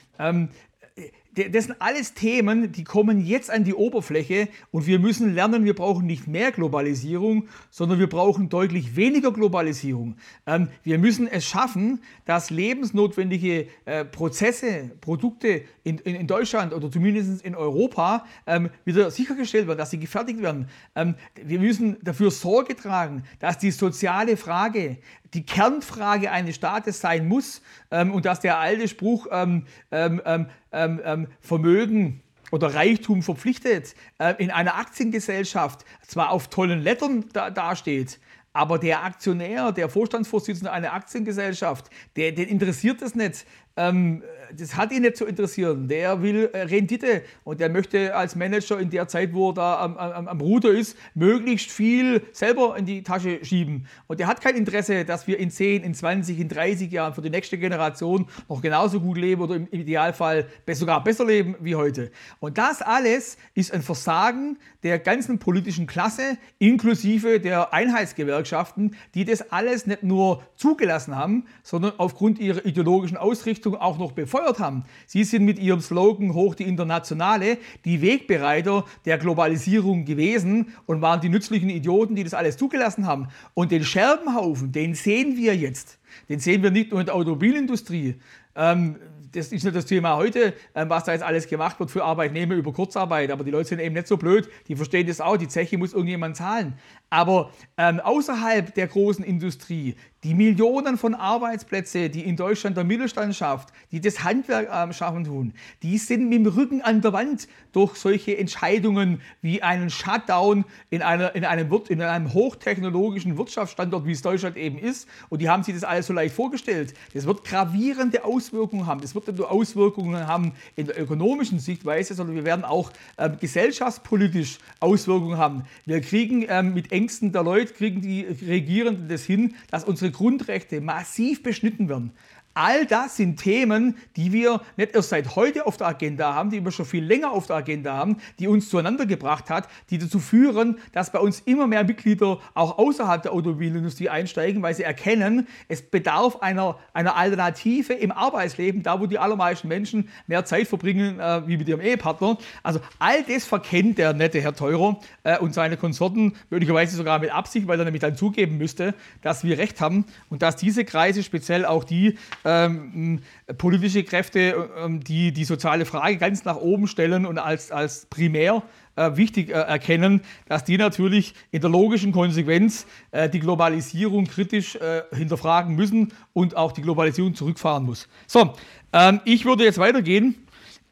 Das sind alles Themen, die kommen jetzt an die Oberfläche und wir müssen lernen, wir brauchen nicht mehr Globalisierung, sondern wir brauchen deutlich weniger Globalisierung. Ähm, wir müssen es schaffen, dass lebensnotwendige äh, Prozesse, Produkte in, in, in, Deutschland oder zumindest in Europa ähm, wieder sichergestellt werden, dass sie gefertigt werden. Ähm, wir müssen dafür Sorge tragen, dass die soziale Frage, die Kernfrage eines Staates sein muss ähm, und dass der alte Spruch ähm, ähm, ähm, ähm, ähm Vermögen oder Reichtum verpflichtet äh, in einer Aktiengesellschaft zwar auf tollen Lettern da, dasteht, aber der Aktionär, der Vorstandsvorsitzende einer Aktiengesellschaft, der, den interessiert es nicht, ähm, das hat ihn nicht zu interessieren. Der will äh, Rendite und der möchte als Manager in der Zeit, wo er da am, am, am, Ruder ist, möglichst viel selber in die Tasche schieben. Und der hat kein Interesse, dass wir in 10, in 20, in 30 Jahren für die nächste Generation noch genauso gut leben oder im Idealfall sogar besser leben wie heute. Und das alles ist ein Versagen der ganzen politischen Klasse, inklusive der Einheitsgewerkschaften, die das alles nicht nur zugelassen haben, sondern aufgrund ihrer ideologischen Ausrichtung auch noch befeuert haben. Sie sind mit ihrem Slogan Hoch die Internationale die Wegbereiter der Globalisierung gewesen und waren die nützlichen Idioten, die das alles zugelassen haben. Und den Scherbenhaufen, den sehen wir jetzt. Den sehen wir nicht nur in der Automobilindustrie. Ähm, das ist nicht das Thema heute, ähm, was da jetzt alles gemacht wird für Arbeitnehmer über Kurzarbeit. Aber die Leute sind eben nicht so blöd, die verstehen das auch. Die Zeche muss irgendjemand zahlen. Aber ähm, außerhalb der großen Industrie, die Millionen von Arbeitsplätzen, die in Deutschland der Mittelstand schafft, die das Handwerk äh, schaffen tun, die sind mit dem Rücken an der Wand durch solche Entscheidungen wie einen Shutdown in, einer, in, einem, in einem hochtechnologischen Wirtschaftsstandort, wie es Deutschland eben ist. Und die haben sich das alles so leicht vorgestellt. Das wird gravierende Auswirkungen haben. Das wird nicht nur Auswirkungen haben in der ökonomischen Sichtweise, sondern wir werden auch äh, gesellschaftspolitisch Auswirkungen haben. Wir kriegen ähm, mit Ängsten der Leute, kriegen die Regierenden das hin, dass unsere Grundrechte massiv beschnitten werden. All das sind Themen, die wir nicht erst seit heute auf der Agenda haben, die wir schon viel länger auf der Agenda haben, die uns zueinander gebracht hat, die dazu führen, dass bei uns immer mehr Mitglieder auch außerhalb der Automobilindustrie einsteigen, weil sie erkennen, es bedarf einer, einer Alternative im Arbeitsleben, da wo die allermeisten Menschen mehr Zeit verbringen äh, wie mit ihrem Ehepartner. Also all das verkennt der nette Herr Teurer äh, und seine Konsorten, möglicherweise sogar mit Absicht, weil er nämlich dann zugeben müsste, dass wir recht haben und dass diese Kreise, speziell auch die, ähm, politische Kräfte, ähm, die die soziale Frage ganz nach oben stellen und als, als primär äh, wichtig äh, erkennen, dass die natürlich in der logischen Konsequenz äh, die Globalisierung kritisch äh, hinterfragen müssen und auch die Globalisierung zurückfahren muss. So, ähm, ich würde jetzt weitergehen,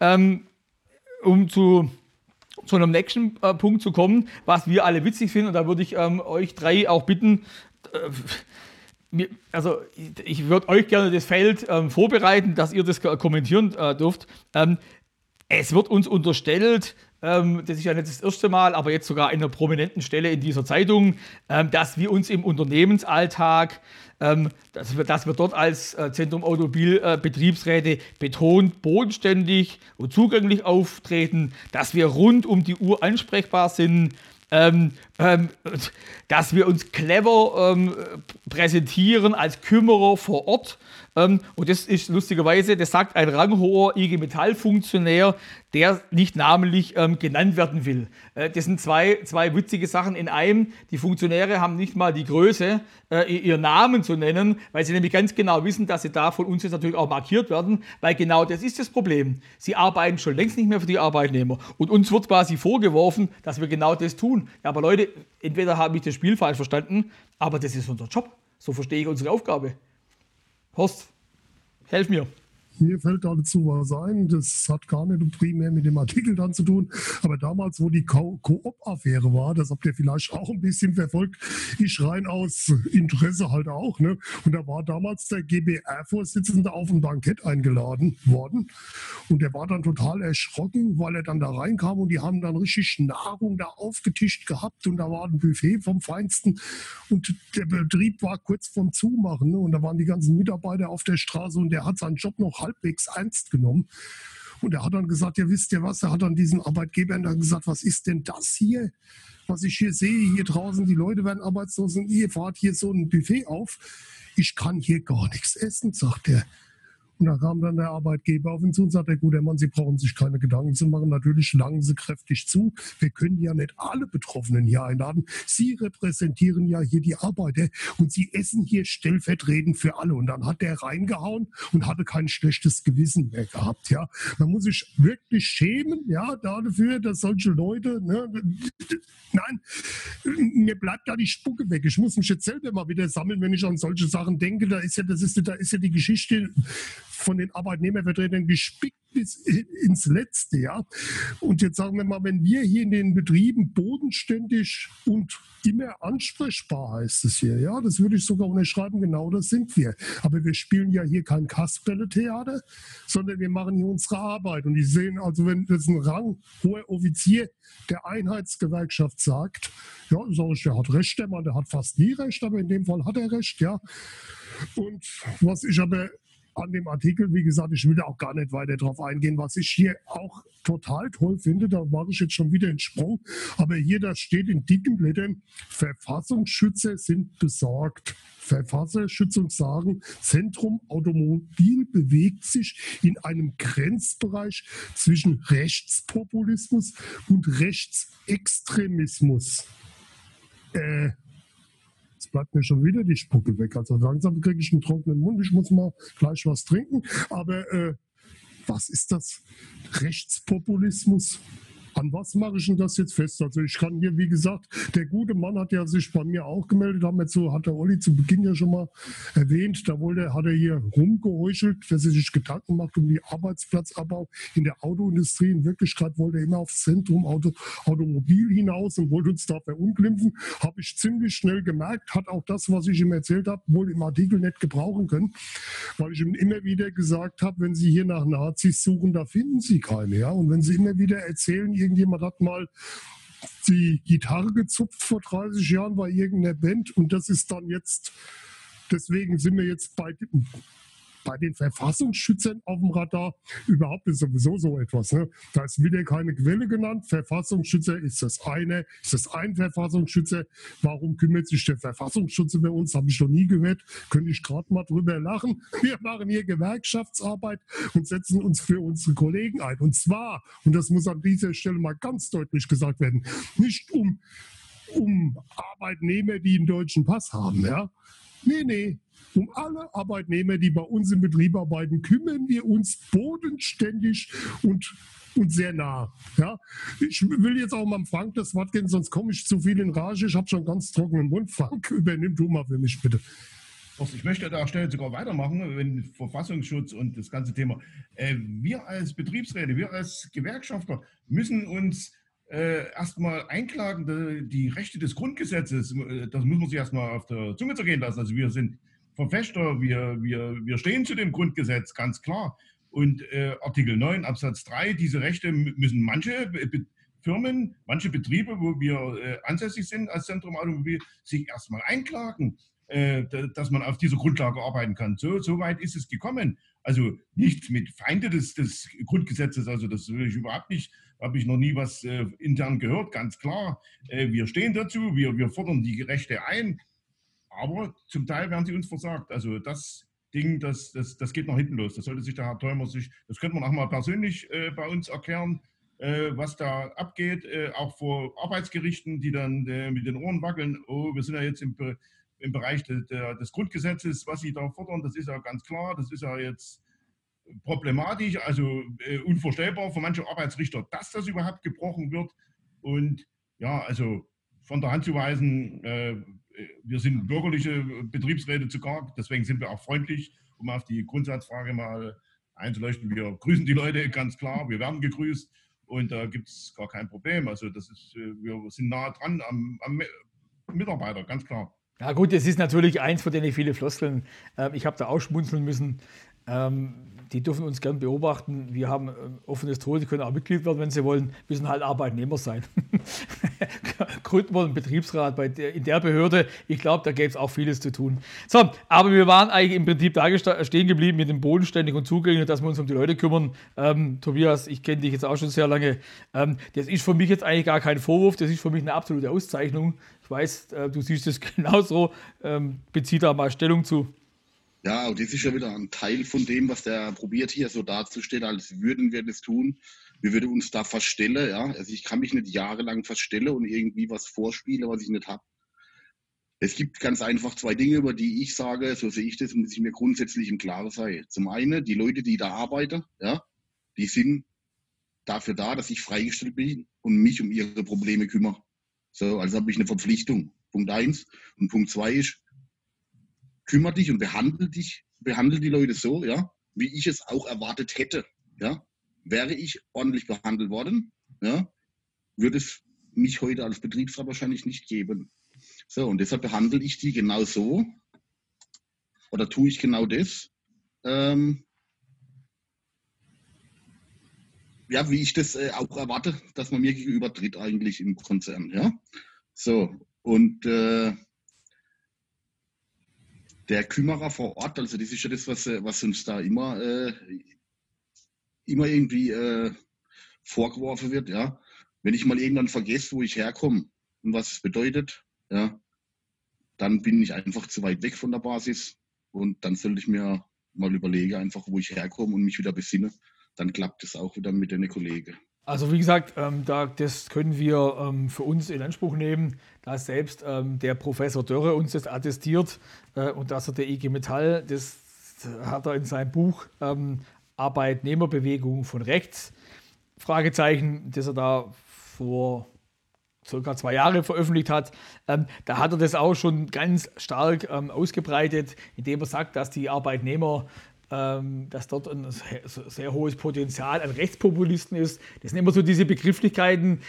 ähm, um zu zu einem nächsten äh, Punkt zu kommen, was wir alle witzig finden. Und da würde ich ähm, euch drei auch bitten, äh, also ich würde euch gerne das Feld ähm, vorbereiten, dass ihr das kommentieren äh, dürft. Ähm, es wird uns unterstellt, ähm, das ist ja nicht das erste Mal, aber jetzt sogar in einer prominenten Stelle in dieser Zeitung, ähm, dass wir uns im Unternehmensalltag, ähm, dass, wir, dass wir dort als äh, Zentrum Automobilbetriebsräte äh, betont bodenständig und zugänglich auftreten, dass wir rund um die Uhr ansprechbar sind, ähm, ähm, dass wir uns clever ähm, präsentieren als Kümmerer vor Ort. Ähm, und das ist lustigerweise, das sagt ein ranghoher IG Metall-Funktionär, der nicht namentlich ähm, genannt werden will. Äh, das sind zwei, zwei witzige Sachen in einem. Die Funktionäre haben nicht mal die Größe, äh, ihren Namen zu nennen, weil sie nämlich ganz genau wissen, dass sie da von uns jetzt natürlich auch markiert werden, weil genau das ist das Problem. Sie arbeiten schon längst nicht mehr für die Arbeitnehmer. Und uns wird quasi vorgeworfen, dass wir genau das tun. Ja, aber Leute, entweder habe ich das Spiel falsch verstanden, aber das ist unser Job. So verstehe ich unsere Aufgabe. Horst, helf mir. Mir fällt dazu was ein, das hat gar nicht primär mit dem Artikel dann zu tun, aber damals, wo die Koop-Affäre war, das habt ihr vielleicht auch ein bisschen verfolgt, ich rein aus Interesse halt auch, ne? Und da war damals der GBR-Vorsitzende auf ein Bankett eingeladen worden. Und der war dann total erschrocken, weil er dann da reinkam und die haben dann richtig Nahrung da aufgetischt gehabt und da war ein Buffet vom Feinsten. Und der Betrieb war kurz vorm Zumachen ne? und da waren die ganzen Mitarbeiter auf der Straße und der hat seinen Job noch halbwegs ernst genommen. Und er hat dann gesagt, ja wisst ihr was, er hat dann diesen Arbeitgebern dann gesagt, was ist denn das hier, was ich hier sehe, hier draußen, die Leute werden arbeitslos und ihr fahrt hier so ein Buffet auf. Ich kann hier gar nichts essen, sagt er. Und da kam dann der Arbeitgeber auf ihn zu und sagte, gut, Herr Mann, Sie brauchen sich keine Gedanken zu machen. Natürlich schlagen Sie kräftig zu. Wir können ja nicht alle Betroffenen hier einladen. Sie repräsentieren ja hier die Arbeiter und Sie essen hier stellvertretend für alle. Und dann hat der reingehauen und hatte kein schlechtes Gewissen mehr gehabt. Ja, man muss sich wirklich schämen, ja, dafür, dass solche Leute, ne, nein, mir bleibt da die Spucke weg. Ich muss mich jetzt selber mal wieder sammeln, wenn ich an solche Sachen denke. Da ist ja, das ist, da ist ja die Geschichte von den Arbeitnehmervertretern gespickt bis ins Letzte, ja. Und jetzt sagen wir mal, wenn wir hier in den Betrieben bodenständig und immer ansprechbar heißt es hier, ja, das würde ich sogar unterschreiben, genau das sind wir. Aber wir spielen ja hier kein Kasperle-Theater, sondern wir machen hier unsere Arbeit. Und die sehen also, wenn das ein ranghoher Offizier der Einheitsgewerkschaft sagt, ja, sage ich, der hat recht, der Mann, der hat fast nie recht, aber in dem Fall hat er recht, ja. Und was ich aber an dem Artikel. Wie gesagt, ich will da auch gar nicht weiter drauf eingehen, was ich hier auch total toll finde. Da mache ich jetzt schon wieder einen Sprung. Aber hier, da steht in dicken Blättern, Verfassungsschützer sind besorgt. Verfassungsschützung sagen, Zentrum Automobil bewegt sich in einem Grenzbereich zwischen Rechtspopulismus und Rechtsextremismus. Äh, bleibt mir schon wieder die Spucke weg. Also langsam kriege ich einen trockenen Mund. Ich muss mal gleich was trinken. Aber äh, was ist das? Rechtspopulismus? An was mache ich denn das jetzt fest? Also ich kann hier, wie gesagt, der gute Mann hat ja sich bei mir auch gemeldet, haben jetzt so, hat der Olli zu Beginn ja schon mal erwähnt, da wollte, hat er hier rumgeheuchelt, dass er sich Gedanken macht um die Arbeitsplatzabbau in der Autoindustrie. In Wirklichkeit wollte er immer aufs Zentrum Auto, Automobil hinaus und wollte uns da verunglimpfen. Habe ich ziemlich schnell gemerkt, hat auch das, was ich ihm erzählt habe, wohl im Artikel nicht gebrauchen können, weil ich ihm immer wieder gesagt habe, wenn Sie hier nach Nazis suchen, da finden Sie keine. Ja? Und wenn Sie immer wieder erzählen, irgendjemand hat mal die Gitarre gezupft vor 30 Jahren bei irgendeiner Band und das ist dann jetzt, deswegen sind wir jetzt bei bei den Verfassungsschützern auf dem Radar überhaupt ist sowieso so etwas. Ne? Da ist wieder keine Quelle genannt. Verfassungsschützer ist das eine, ist das ein Verfassungsschützer. Warum kümmert sich der Verfassungsschützer bei uns? Habe ich noch nie gehört. Könnte ich gerade mal drüber lachen. Wir machen hier Gewerkschaftsarbeit und setzen uns für unsere Kollegen ein. Und zwar, und das muss an dieser Stelle mal ganz deutlich gesagt werden, nicht um um Arbeitnehmer, die einen deutschen Pass haben, ja. Nee, nee, um alle Arbeitnehmer, die bei uns im Betrieb arbeiten, kümmern wir uns bodenständig und und sehr nah. Ja, ich will jetzt auch mal Frank das Wort geben, sonst komme ich zu viel in Rage. Ich habe schon ganz trockenen Mund. Frank, übernimm du mal für mich bitte. Ich möchte an der Stelle sogar weitermachen, wenn Verfassungsschutz und das ganze Thema. Äh, wir als Betriebsräte, wir als Gewerkschafter müssen uns äh, erstmal einklagen, die Rechte des Grundgesetzes, äh, das muss man sich erstmal auf der Zunge zergehen lassen. Also wir sind Verfechter, wir, wir, wir stehen zu dem Grundgesetz, ganz klar. Und äh, Artikel 9 Absatz 3, diese Rechte müssen manche Be Firmen, manche Betriebe, wo wir äh, ansässig sind als Zentrum Automobil, sich erstmal einklagen, äh, dass man auf dieser Grundlage arbeiten kann. So, so weit ist es gekommen. Also nichts mit Feinde des, des Grundgesetzes, also das will ich überhaupt nicht, habe ich noch nie was äh, intern gehört, ganz klar. Äh, wir stehen dazu, wir, wir fordern die Rechte ein. Aber zum Teil werden sie uns versagt. Also das Ding, das, das, das geht nach hinten los. Das sollte sich der Herr Theumer sich, das könnte man auch mal persönlich äh, bei uns erklären, äh, was da abgeht, äh, auch vor Arbeitsgerichten, die dann äh, mit den Ohren wackeln. Oh, wir sind ja jetzt im, im Bereich de, de, des Grundgesetzes, was Sie da fordern, das ist ja ganz klar, das ist ja jetzt problematisch, also äh, unvorstellbar für manche Arbeitsrichter, dass das überhaupt gebrochen wird. Und ja, also von der Hand zu weisen, äh, wir sind bürgerliche Betriebsräte sogar, deswegen sind wir auch freundlich, um auf die Grundsatzfrage mal einzuleuchten. Wir grüßen die Leute ganz klar, wir werden gegrüßt und da gibt es gar kein Problem. Also das ist, äh, wir sind nah dran am, am Mitarbeiter, ganz klar. Ja gut, es ist natürlich eins von denen viele Floskeln. Ähm, ich habe da auch schmunzeln müssen. Ähm, die dürfen uns gern beobachten. Wir haben äh, offenes Tor, die können auch Mitglied werden, wenn sie wollen, müssen halt Arbeitnehmer sein. Gründen wir einen Betriebsrat bei der, in der Behörde. Ich glaube, da gäbe es auch vieles zu tun. So, aber wir waren eigentlich im Prinzip da stehen geblieben mit dem bodenständig und zugänglich, dass wir uns um die Leute kümmern. Ähm, Tobias, ich kenne dich jetzt auch schon sehr lange. Ähm, das ist für mich jetzt eigentlich gar kein Vorwurf, das ist für mich eine absolute Auszeichnung. Ich weiß, äh, du siehst es genauso. Ähm, bezieh da mal Stellung zu. Ja, und das ist ja wieder ein Teil von dem, was der probiert hier so darzustellen, als würden wir das tun. Wir würden uns da verstellen, ja. Also ich kann mich nicht jahrelang verstellen und irgendwie was vorspielen, was ich nicht habe. Es gibt ganz einfach zwei Dinge, über die ich sage, so sehe ich das, muss ich mir grundsätzlich im Klaren sein. Zum einen, die Leute, die da arbeiten, ja, die sind dafür da, dass ich freigestellt bin und mich um ihre Probleme kümmere. So, also habe ich eine Verpflichtung. Punkt eins. Und Punkt zwei ist, kümmere dich und behandle dich, behandle die Leute so, ja, wie ich es auch erwartet hätte. Ja? Wäre ich ordentlich behandelt worden, ja, würde es mich heute als Betriebsrat wahrscheinlich nicht geben. So, und deshalb behandle ich die genau so oder tue ich genau das, ähm, ja, wie ich das äh, auch erwarte, dass man mir gegenüber tritt eigentlich im Konzern. Ja? So, und äh, der Kümmerer vor Ort, also das ist ja das, was, äh, was uns da immer, äh, immer irgendwie äh, vorgeworfen wird, ja. Wenn ich mal irgendwann vergesse, wo ich herkomme und was es bedeutet, ja, dann bin ich einfach zu weit weg von der Basis und dann sollte ich mir mal überlegen, einfach wo ich herkomme und mich wieder besinne, dann klappt es auch wieder mit den Kollegen. Also wie gesagt, ähm, da, das können wir ähm, für uns in Anspruch nehmen, dass selbst ähm, der Professor Dörre uns das attestiert äh, und dass er der IG Metall, das hat er in seinem Buch ähm, Arbeitnehmerbewegung von rechts, Fragezeichen, das er da vor circa zwei Jahre veröffentlicht hat, ähm, da hat er das auch schon ganz stark ähm, ausgebreitet, indem er sagt, dass die Arbeitnehmer dass dort ein sehr, hohes Potenzial an Rechtspopulisten ist. Das sind immer so diese Begrifflichkeiten,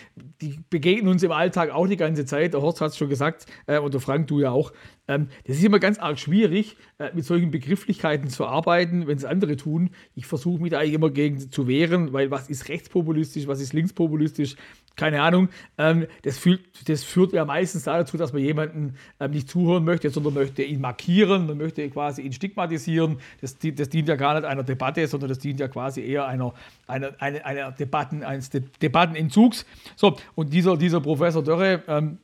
die begegnen uns im Alltag auch die ganze Zeit. Der Horst hat es schon gesagt, äh, oder Frank, du ja auch. Ähm, das ist immer ganz arg schwierig, äh, mit solchen Begrifflichkeiten zu arbeiten, wenn es andere tun. Ich versuche mich da eigentlich immer gegen zu wehren, weil was ist rechtspopulistisch, was ist linkspopulistisch? Keine Ahnung, ähm, das, führt, das, führt, ja meistens dazu, dass man jemanden ähm, nicht zuhören möchte, sondern möchte ihn markieren, man möchte quasi ihn stigmatisieren. Das, das, dient ja gar nicht einer Debatte, sondern das dient ja quasi eher einer, einer, einer, einer Debatten, eines De Debattenentzugs. So, und dieser, dieser Professor Dörre, ähm,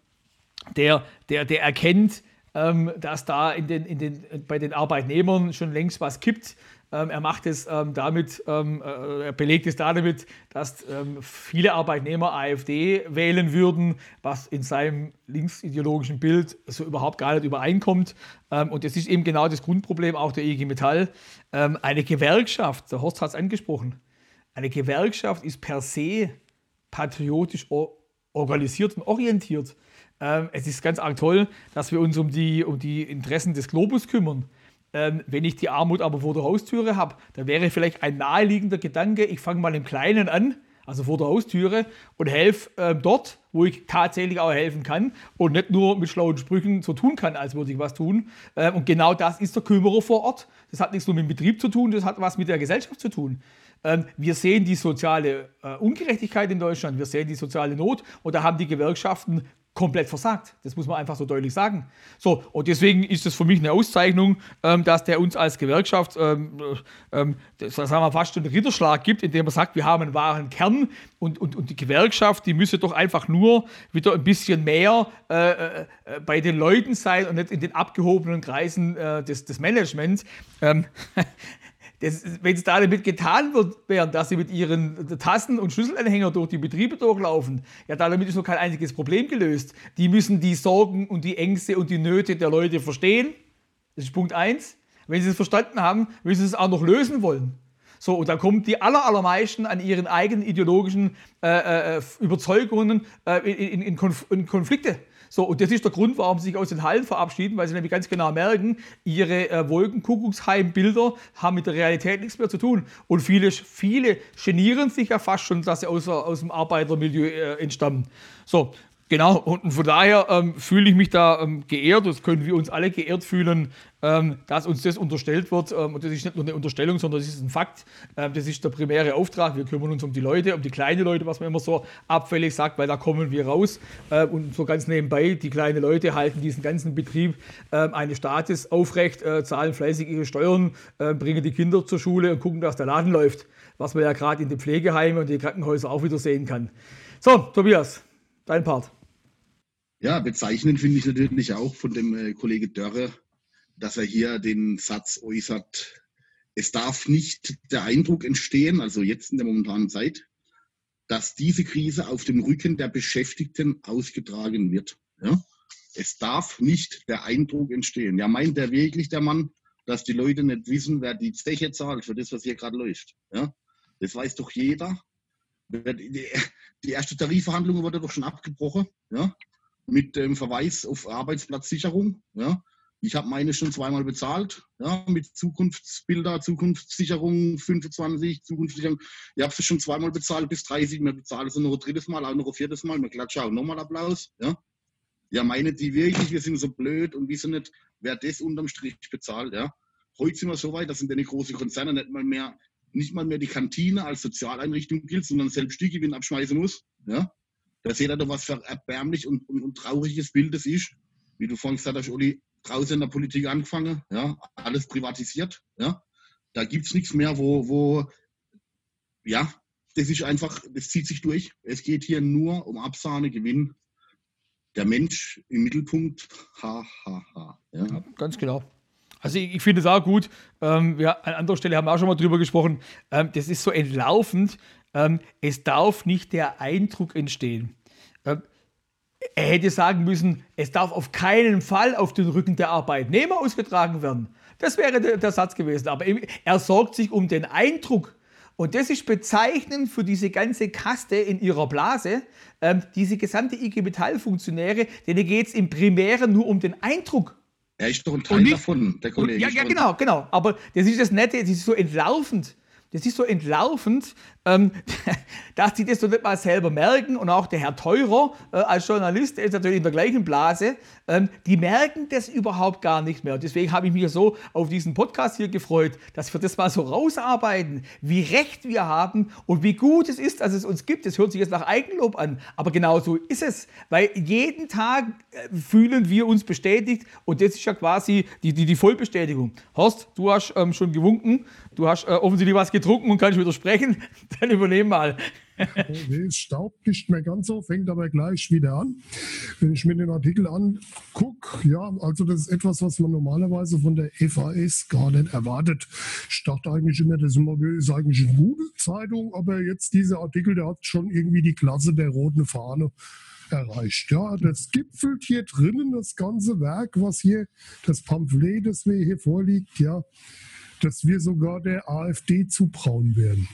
der, der, der erkennt, ähm, dass da in den, in den, bei den Arbeitnehmern schon längst was kippt. Ähm, er macht es ähm, damit, ähm, äh, er belegt es damit, dass ähm, viele Arbeitnehmer AfD wählen würden, was in seinem linksideologischen Bild so überhaupt gar nicht übereinkommt. Ähm, und das ist eben genau das Grundproblem auch der IG Metall. Ähm, eine Gewerkschaft, der Horst hat es angesprochen, eine Gewerkschaft ist per se patriotisch organisiert und orientiert. es ist ganz arg toll, dass wir uns um die, um die Interessen des Globus kümmern. Ähm, wenn ich die Armut aber vor der Haustüre habe, dann wäre vielleicht ein naheliegender Gedanke, ich fange mal im Kleinen an, also vor der Haustüre, und helfe äh, dort, wo ich tatsächlich auch helfen kann und nicht nur mit schlauen Sprüchen so tun kann, als würde ich was tun. Ähm, und genau das ist der Kümmerer vor Ort. Das hat nichts nur mit dem Betrieb zu tun, das hat was mit der Gesellschaft zu tun. Ähm, wir sehen die soziale äh, Ungerechtigkeit in Deutschland, wir sehen die soziale Not und da haben die Gewerkschaften komplett versagt. Das muss man einfach so deutlich sagen. So, und deswegen ist es für mich eine Auszeichnung, ähm, dass der uns als Gewerkschaft, ähm, ähm, das sagen wir fast einen Ritterschlag gibt, indem er sagt, wir haben einen wahren Kern und, und, und die Gewerkschaft, die müsse doch einfach nur wieder ein bisschen mehr äh, äh, bei den Leuten sein und nicht in den abgehobenen Kreisen äh, des, des Managements. Wenn es da damit getan wird, während dass sie mit ihren Tassen und Schlüsselanhänger durch die Betriebe durchlaufen, ja, damit ist noch kein einziges Problem gelöst. Die müssen die Sorgen und die Ängste und die Nöte der Leute verstehen. Das ist Punkt 1. Wenn sie es verstanden haben, müssen sie es auch noch lösen wollen. So, und da kommen die aller, allermeisten an ihren eigenen ideologischen äh, äh, Überzeugungen äh, in, in, in Konflikte. So, und das ist der Grund, warum sie sich aus den Hallen verabschieden, weil sie nämlich ganz genau merken, ihre äh, Wolkenkuckucksheim-Bilder haben mit der Realität nichts mehr zu tun. Und viele, viele genieren sich ja fast schon, dass sie aus, aus dem Arbeitermilieu äh, entstammen. So, Genau, und von daher ähm, fühle ich mich da ähm, geehrt, das können wir uns alle geehrt fühlen, ähm, dass uns das unterstellt wird. Ähm, und das ist nicht nur eine Unterstellung, sondern das ist ein Fakt. Ähm, das ist der primäre Auftrag. Wir kümmern uns um die Leute, um die kleinen Leute, was man immer so abfällig sagt, weil da kommen wir raus. Äh, und so ganz nebenbei, die kleinen Leute halten diesen ganzen Betrieb äh, eines Staates aufrecht, äh, zahlen fleißig ihre Steuern, äh, bringen die Kinder zur Schule und gucken, dass der Laden läuft. Was man ja gerade in den Pflegeheimen und den Krankenhäusern auch wieder sehen kann. So, Tobias, dein Part. Ja, bezeichnend finde ich natürlich auch von dem äh, Kollege Dörre, dass er hier den Satz äußert, es darf nicht der Eindruck entstehen, also jetzt in der momentanen Zeit, dass diese Krise auf dem Rücken der Beschäftigten ausgetragen wird. Ja? Es darf nicht der Eindruck entstehen. Ja, meint er wirklich der Mann, dass die Leute nicht wissen, wer die Zeche zahlt für das, was hier gerade läuft? Ja? Das weiß doch jeder. Die erste Tarifverhandlung wurde doch schon abgebrochen. Ja? Mit dem Verweis auf Arbeitsplatzsicherung. Ja? Ich habe meine schon zweimal bezahlt, ja, mit Zukunftsbilder, Zukunftssicherung 25, Zukunftssicherung. Ich habe sie schon zweimal bezahlt, bis 30. Wir bezahlen sie noch ein drittes Mal, auch noch ein viertes Mal. Wir klatschen auch nochmal Applaus. Ja. ja, meine die wirklich, wir sind so blöd und wissen nicht, wer das unterm Strich bezahlt. Ja. Heute sind wir so weit, dass in den großen Konzernen nicht mal mehr, nicht mal mehr die Kantine als Sozialeinrichtung gilt, sondern selbst die Gewinn abschmeißen muss. Ja. Da seht ihr doch, was für erbärmlich und, und, und trauriges Bild das ist. Wie du vorhin gesagt hast, Uli, draußen in der Politik angefangen, ja, alles privatisiert, ja. Da gibt es nichts mehr, wo, wo, ja, das ist einfach, das zieht sich durch. Es geht hier nur um Absahne, Gewinn. Der Mensch im Mittelpunkt, ha, ha, ha. Ja. ja ganz genau. Also ich, ich finde es auch gut. Ähm, wir, an anderer Stelle haben wir auch schon mal drüber gesprochen. Ähm, das ist so entlaufend. Ähm, es darf nicht der Eindruck entstehen. Er hätte sagen müssen, es darf auf keinen Fall auf den Rücken der Arbeitnehmer ausgetragen werden. Das wäre der, Satz gewesen. Aber er sorgt sich um den Eindruck. Und das ist bezeichnend für diese ganze Kaste in ihrer Blase, ähm, diese gesamte IG Metall-Funktionäre, denen geht es im Primären nur um den Eindruck. Er ist doch ein Teil nicht, davon, der Kollege. Ja, ja, genau, genau. Aber das ist das Nette, das ist so entlaufend. Das ist so entlaufend, ähm, dass sie das so nicht mal selber merken. Und auch der Herr Teurer äh, als Journalist, der ist natürlich in der gleichen Blase, ähm, die merken das überhaupt gar nicht mehr. Deswegen habe ich mich so auf diesen Podcast hier gefreut, dass wir das mal so rausarbeiten, wie recht wir haben und wie gut es ist, dass es uns gibt. Das hört sich jetzt nach Eigenlob an, aber genau so ist es. Weil jeden Tag äh, fühlen wir uns bestätigt und das ist ja quasi die, die, die Vollbestätigung. Horst, du hast ähm, schon gewunken, du hast äh, offensichtlich was getrunken und kannst widersprechen. Dann übernehmen mal. es staubt nicht mehr ganz so, fängt aber gleich wieder an. Wenn ich mir den Artikel angucke, ja, also das ist etwas, was man normalerweise von der FAS gar nicht erwartet. Ich dachte eigentlich immer, das ist eigentlich eine gute Zeitung, aber jetzt dieser Artikel, der hat schon irgendwie die Klasse der roten Fahne erreicht. Ja, das gipfelt hier drinnen, das ganze Werk, was hier, das Pamphlet, das mir hier vorliegt, ja, dass wir sogar der AfD zubrauen werden.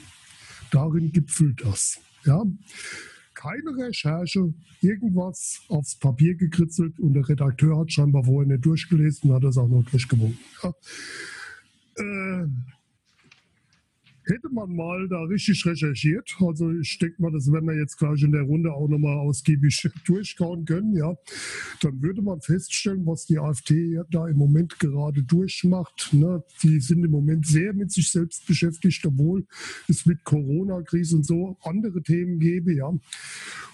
Darin gipfelt das. Ja? Keine Recherche, irgendwas aufs Papier gekritzelt und der Redakteur hat scheinbar vorher nicht durchgelesen und hat das auch noch durchgewunken. Ja? Äh, hätte man mal da richtig recherchiert, also ich denke mal, das werden wir jetzt gleich in der Runde auch nochmal ausgiebig durchkauen können, ja, dann würde man feststellen, was die AfD da im Moment gerade durchmacht. Ne? Die sind im Moment sehr mit sich selbst beschäftigt, obwohl es mit Corona-Krise und so andere Themen gäbe, ja.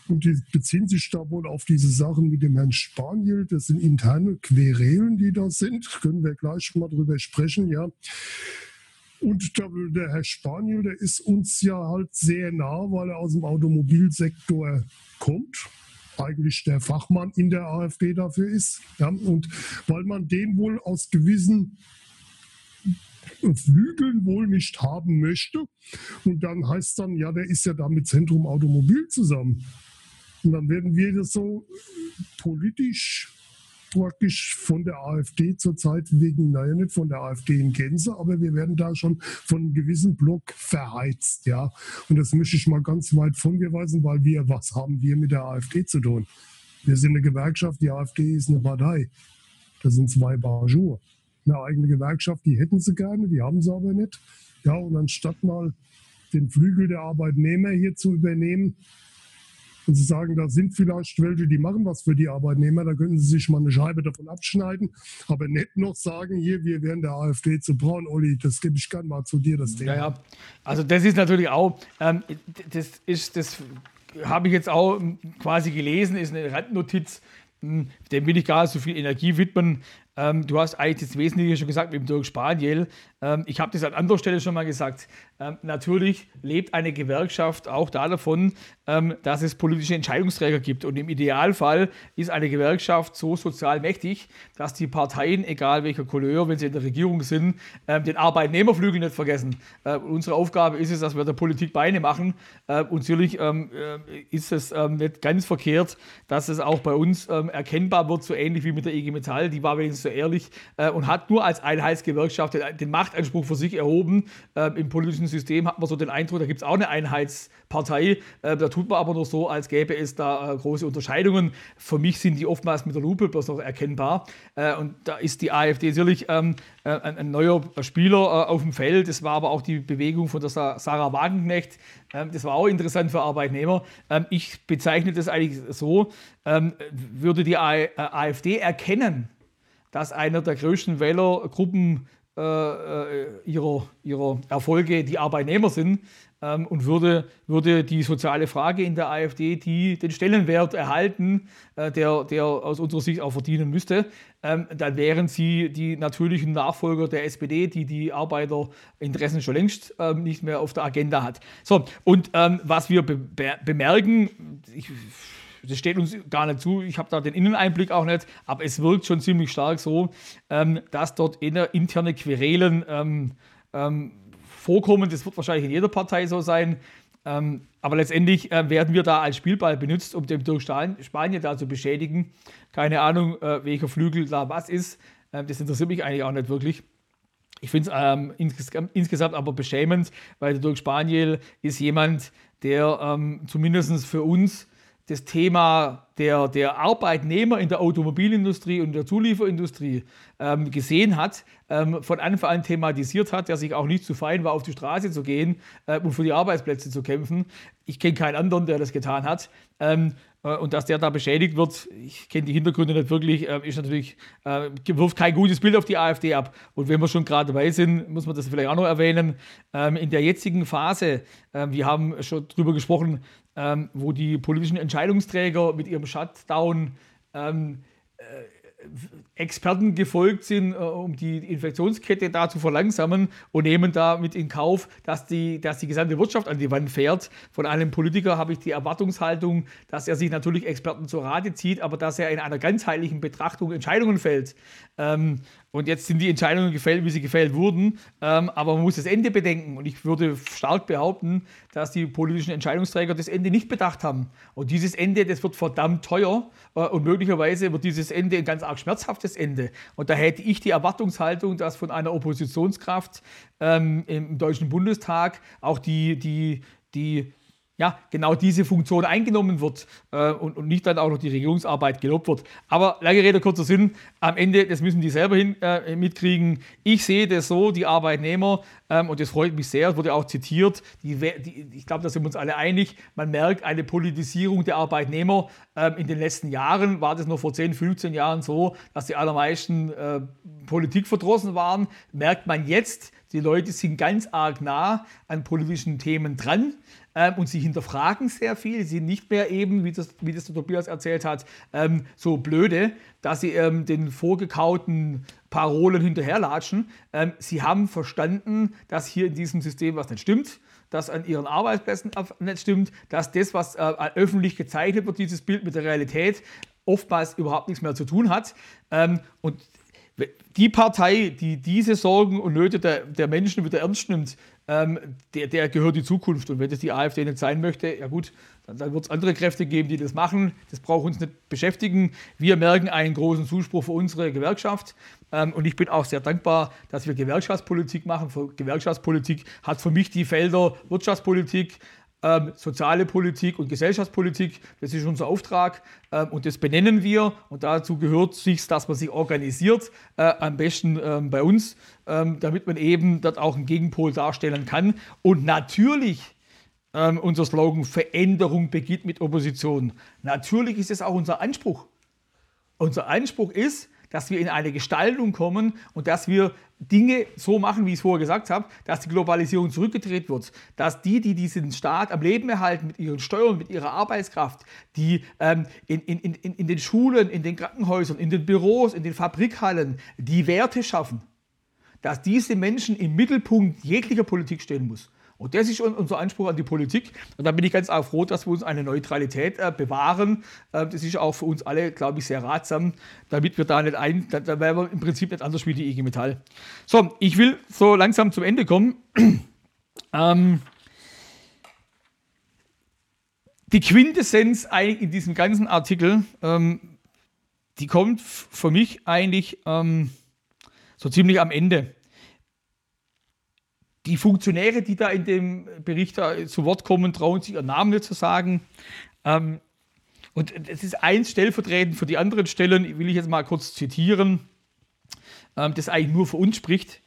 Und die beziehen sich da wohl auf diese Sachen mit dem Herrn Spaniel. Das sind interne Querelen, die da sind. Können wir gleich mal drüber sprechen, ja. Und der, der Herr Spaniel, der ist uns ja halt sehr nah, weil er aus dem Automobilsektor kommt eigentlich der Fachmann in der AfD dafür ist. Ja, und weil man den wohl aus gewissen Flügeln wohl nicht haben möchte. Und dann heißt dann, ja, der ist ja da mit Zentrum Automobil zusammen. Und dann werden wir das so politisch praktisch von der AfD zurzeit wegen, naja, nicht von der AfD in Gänze, aber wir werden da schon von einem gewissen Block verheizt, ja. Und das möchte ich mal ganz weit von mir weisen, weil wir, was haben wir mit der AfD zu tun? Wir sind eine Gewerkschaft, die AfD ist eine Partei. Das sind zwei Barjour. Eine eigene Gewerkschaft, die hätten sie gerne, die haben sie aber nicht. Ja, und anstatt mal den Flügel der Arbeitnehmer hier zu übernehmen, und Sie sagen, da sind vielleicht welche, die machen was für die Arbeitnehmer, da können Sie sich mal eine Scheibe davon abschneiden, aber nicht noch sagen, hier, wir wären der AfD zu braun, Olli, das gebe ich gerne mal zu dir, das Thema. Ja, ja. Also das ist natürlich auch, ähm, das ist, das habe ich jetzt auch quasi gelesen, ist eine Randnotiz, hm, dem will ich gar nicht so viel Energie widmen. Ähm, du hast eigentlich das Wesentliche schon gesagt mit dem Dirk Spaniel. Ähm, ich habe das an anderer Stelle schon mal gesagt. Ähm, natürlich lebt eine Gewerkschaft auch da davon, ähm, dass es politische Entscheidungsträger gibt. Und im Idealfall ist eine Gewerkschaft so sozial mächtig, dass die Parteien, egal welcher Couleur, wenn sie in der Regierung sind, ähm, den Arbeitnehmerflügel nicht vergessen. Äh, unsere Aufgabe ist es, dass wir der Politik Beine machen. Äh, und natürlich ähm, äh, ist es nicht ganz verkehrt, dass es auch bei uns erkennbar wird, so ähnlich wie mit der IG Metall. Die war wenigstens so ehrlich, äh, und hat nur als Einheitsgewerkschaft den, den Machtanspruch für sich erhoben. Im politischen System hat man so den Eindruck, da gibt es auch eine Einheitspartei. Äh, da tut man aber nur so, als gäbe es da äh, große Unterscheidungen. Für mich sind die oftmals mit der Lupe bloß noch erkennbar. Äh, und da ist die AfD sicherlich ähm, äh, ein, ein, neuer Spieler auf dem Feld. Das war aber auch die Bewegung von der Sarah Wagenknecht. Ähm, das war auch interessant für Arbeitnehmer. Ähm, ich bezeichne das eigentlich so, ähm, würde die AfD erkennen, dass einer der größten Wählergruppen äh, äh, ihrer, ihrer Erfolge die Arbeitnehmer sind ähm, und würde, würde die soziale Frage in der AfD die, den Stellenwert erhalten, äh, der, der aus unserer Sicht auch verdienen müsste, ähm, dann wären sie die natürlichen Nachfolger der SPD, die die Arbeiterinteressen schon längst ähm, nicht mehr auf der Agenda hat. So, und ähm, was wir be bemerken, ich, das steht uns gar nicht zu, ich habe da den Inneneinblick auch nicht, aber es wirkt schon ziemlich stark so, ähm, dass dort interne Querelen ähm, ähm, vorkommen. Das wird wahrscheinlich in jeder Partei so sein. Ähm, aber letztendlich äh, werden wir da als Spielball benutzt, um den durch Spanien da zu beschädigen. Keine Ahnung, äh, welcher Flügel da was ist. Ähm, das interessiert mich eigentlich auch nicht wirklich. Ich finde es ähm, insges insgesamt aber beschämend, weil der Dirk Spaniel ist jemand, der ähm, zumindest für uns das Thema der, der Arbeitnehmer in der Automobilindustrie und der Zulieferindustrie ähm, gesehen hat, ähm, von Anfang an thematisiert hat, der sich auch nicht zu fein war, auf die Straße zu gehen äh, und für die Arbeitsplätze zu kämpfen. Ich kenne keinen anderen, der das getan hat. Ähm, äh, und dass der da beschädigt wird, ich kenne die Hintergründe nicht wirklich, äh, ist natürlich, äh, wirft kein gutes Bild auf die AfD ab. Und wenn wir schon gerade dabei sind, muss man das vielleicht auch noch erwähnen. Ähm, in der jetzigen Phase, äh, wir haben schon drüber gesprochen, ähm, wo die politischen Entscheidungsträger mit ihrem Shutdown ähm, äh, Experten gefolgt sind, äh, um die Infektionskette da zu verlangsamen und nehmen damit in Kauf, dass die, dass die gesamte Wirtschaft an die Wand fährt. Von einem Politiker habe ich die Erwartungshaltung, dass er sich natürlich Experten zur Rate zieht, aber dass er in einer ganzheitlichen Betrachtung Entscheidungen fällt. Ähm, und jetzt sind die Entscheidungen gefällt, wie sie gefällt wurden. Ähm, aber man muss das Ende bedenken. Und ich würde stark behaupten, dass die politischen Entscheidungsträger das Ende nicht bedacht haben. Und dieses Ende, das wird verdammt teuer. Äh, und möglicherweise wird dieses Ende ein ganz arg schmerzhaftes Ende. Und da hätte ich die Erwartungshaltung, dass von einer Oppositionskraft ähm, im Deutschen Bundestag auch die, die, die ja, genau diese Funktion eingenommen wird äh, und, und, nicht dann auch noch die Regierungsarbeit gelobt wird. Aber lange Rede, kurzer Sinn, am Ende, das müssen die selber hin, äh, mitkriegen. Ich sehe das so, die Arbeitnehmer, ähm, und das freut mich sehr, wurde auch zitiert, die, die, ich glaube, da sind wir uns alle einig, man merkt eine Politisierung der Arbeitnehmer. Ähm, in den letzten Jahren war das noch vor 10, 15 Jahren so, dass die allermeisten äh, Politik verdrossen waren. Merkt man jetzt, die Leute sind ganz arg nah an politischen Themen dran ähm, und sie hinterfragen sehr viel. Sie sind nicht mehr eben, wie das, wie das der Tobias erzählt hat, ähm, so blöde, dass sie ähm, den vorgekauten Parolen hinterherlatschen. Ähm, sie haben verstanden, dass hier in diesem System was nicht stimmt dass an ihren Arbeitsplätzen nicht stimmt, dass das, was äh, öffentlich gezeichnet wird, dieses Bild mit der Realität, oftmals überhaupt nichts mehr zu tun hat. Ähm, und die Partei, die diese Sorgen und Nöte der, der Menschen wieder ernst nimmt, ähm, der, der, gehört die Zukunft. Und wenn das die AfD nicht sein möchte, ja gut, dann, dann wird es andere Kräfte geben, die das machen. Das braucht uns nicht beschäftigen. Wir merken einen großen Zuspruch für unsere Gewerkschaft. Ähm, und ich bin auch sehr dankbar, dass wir Gewerkschaftspolitik machen. Für Gewerkschaftspolitik hat für mich die Felder Wirtschaftspolitik, ähm, soziale Politik und Gesellschaftspolitik. Das ist unser Auftrag ähm, und das benennen wir. Und dazu gehört sich, dass man sich organisiert, äh, am besten ähm, bei uns, ähm, damit man eben dort auch einen Gegenpol darstellen kann. Und natürlich ähm, unser Slogan Veränderung beginnt mit Opposition. Natürlich ist es auch unser Anspruch. Unser Anspruch ist, dass wir in eine Gestaltung kommen und dass wir Dinge so machen, wie ich es vorher gesagt habe, dass die Globalisierung zurückgedreht wird, dass die, die diesen Staat am Leben erhalten mit ihren Steuern, mit ihrer Arbeitskraft, die ähm, in, in, in, in den Schulen, in den Krankenhäusern, in den Büros, in den Fabrikhallen die Werte schaffen, dass diese Menschen im Mittelpunkt jeglicher Politik stehen muss. Und das ist unser Anspruch an die Politik. Und da bin ich ganz auch froh, dass wir uns eine Neutralität äh, bewahren. Äh, das ist auch für uns alle, glaube ich, sehr ratsam, damit wir da nicht ein, da, da wären wir im Prinzip nicht anders wie die IG Metall. So, ich will so langsam zum Ende kommen. ähm, die Quintessenz eigentlich in diesem ganzen Artikel, ähm, die kommt für mich eigentlich ähm, so ziemlich am Ende. Die Funktionäre, die da in dem Bericht zu Wort kommen, trauen sich ihren Namen nicht zu sagen. Ähm, und es ist eins stellvertretend für die anderen Stellen, will ich jetzt mal kurz zitieren, ähm, das eigentlich nur für uns spricht.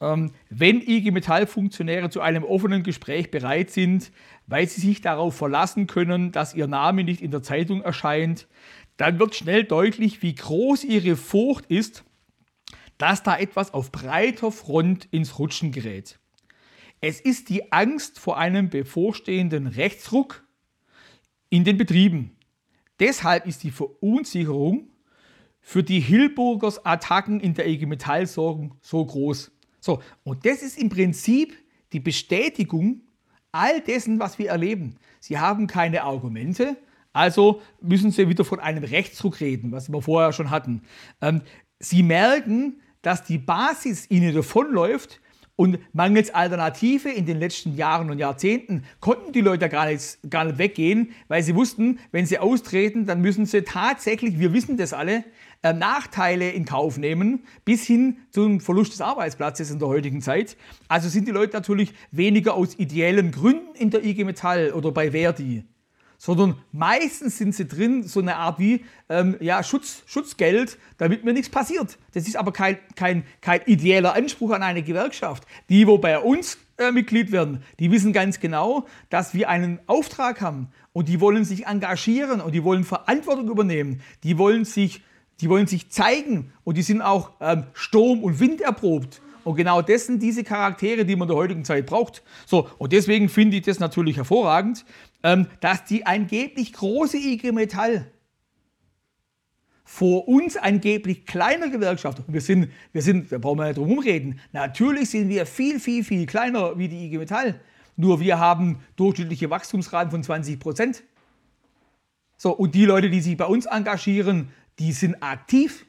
Ähm, wenn IG Metall-Funktionäre zu einem offenen Gespräch bereit sind, weil sie sich darauf verlassen können, dass ihr Name nicht in der Zeitung erscheint, dann wird schnell deutlich, wie groß ihre Furcht ist, dass da etwas auf breiter Front ins Rutschen gerät. Es ist die Angst vor einem bevorstehenden Rechtsruck in den Betrieben. Deshalb ist die Verunsicherung für die Hilburgers Attacken in der IG Metall so, so groß. So, und das ist im Prinzip die Bestätigung all dessen, was wir erleben. Sie haben keine Argumente, also müssen sie wieder von einem Rechtsruck reden, was wir vorher schon hatten. Ähm, sie merken, dass die Basis ihnen davonläuft und mangels Alternative in den letzten Jahren und Jahrzehnten konnten die Leute gar nicht, gar nicht weggehen, weil sie wussten, wenn sie austreten, dann müssen sie tatsächlich, wir wissen das alle, äh, Nachteile in Kauf nehmen, bis hin zum Verlust des Arbeitsplatzes in der heutigen Zeit. Also sind die Leute natürlich weniger aus ideellen Gründen in der IG Metall oder bei Verdi sondern meistens sind sie drin, so eine Art wie ähm, ja, Schutz, Schutzgeld, damit mir nichts passiert. Das ist aber kein, kein, kein ideeller Anspruch an eine Gewerkschaft. Die, wo bei uns äh, Mitglied werden, die wissen ganz genau, dass wir einen Auftrag haben und die wollen sich engagieren und die wollen Verantwortung übernehmen. Die wollen sich, die wollen sich zeigen und die sind auch ähm, Sturm- und Wind erprobt. Und genau das sind diese Charaktere, die man in der heutigen Zeit braucht. So, und deswegen finde ich das natürlich hervorragend, ähm, dass die angeblich große IG Metall vor uns angeblich kleiner Gewerkschaft, wir sind, wir sind, da brauchen wir nicht drum reden, natürlich sind wir viel, viel, viel kleiner wie die IG Metall. Nur wir haben durchschnittliche Wachstumsraten von 20 Prozent. So, und die Leute, die sich bei uns engagieren, die sind aktiv.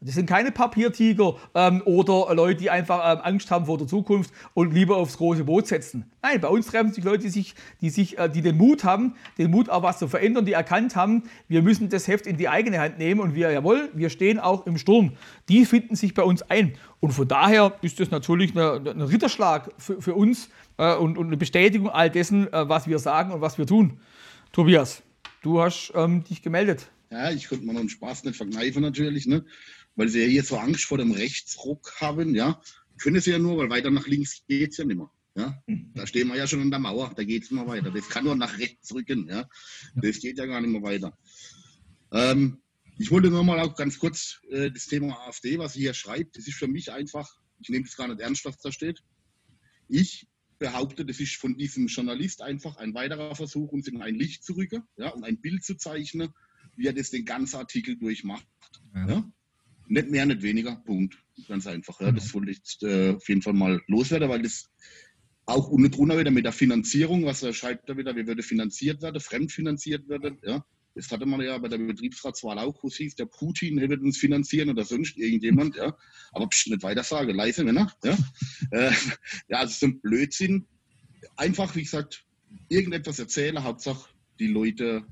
Das sind keine Papiertiger ähm, oder Leute, die einfach ähm, Angst haben vor der Zukunft und lieber aufs große Boot setzen. Nein, bei uns treffen sich Leute, die, sich, die, sich, äh, die den Mut haben, den Mut auch was zu verändern, die erkannt haben, wir müssen das Heft in die eigene Hand nehmen und wir, jawohl, wir stehen auch im Sturm. Die finden sich bei uns ein. Und von daher ist das natürlich ein Ritterschlag für, für uns äh, und, und, eine Bestätigung all dessen, äh, was wir sagen und was wir tun. Tobias, du hast ähm, dich gemeldet. Ja, ich könnte mir noch einen Spaß nicht verkneifen natürlich. Ne? Weil sie ja hier so Angst vor dem Rechtsruck haben, ja, können sie ja nur, weil weiter nach links geht es ja nicht mehr. Ja? Da stehen wir ja schon an der Mauer, da geht es immer weiter. Das kann nur nach rechts rücken. Ja? Das geht ja gar nicht mehr weiter. Ähm, ich wollte nur mal auch ganz kurz äh, das Thema AfD, was sie hier schreibt, das ist für mich einfach, ich nehme es gar nicht ernst, was da steht. Ich behaupte, das ist von diesem Journalist einfach ein weiterer Versuch, uns in ein Licht zu rücken ja, und ein Bild zu zeichnen, wie er das den ganzen Artikel durchmacht. Ja. ja. Nicht mehr, nicht weniger. Punkt. Ganz einfach. Ja. Das wollte ich äh, auf jeden Fall mal loswerden, weil das auch unten drunter wieder mit der Finanzierung, was er schreibt da wieder, wie würde finanziert werden, fremdfinanziert werden. Ja. Das hatte man ja bei der Betriebsratswahl auch, wo es hieß, der Putin wird uns finanzieren oder sonst irgendjemand. Ja. Aber pst, nicht weiter sagen, leise Männer. Ja, äh, ja also so ein Blödsinn. Einfach, wie gesagt, irgendetwas erzählen, Hauptsache die Leute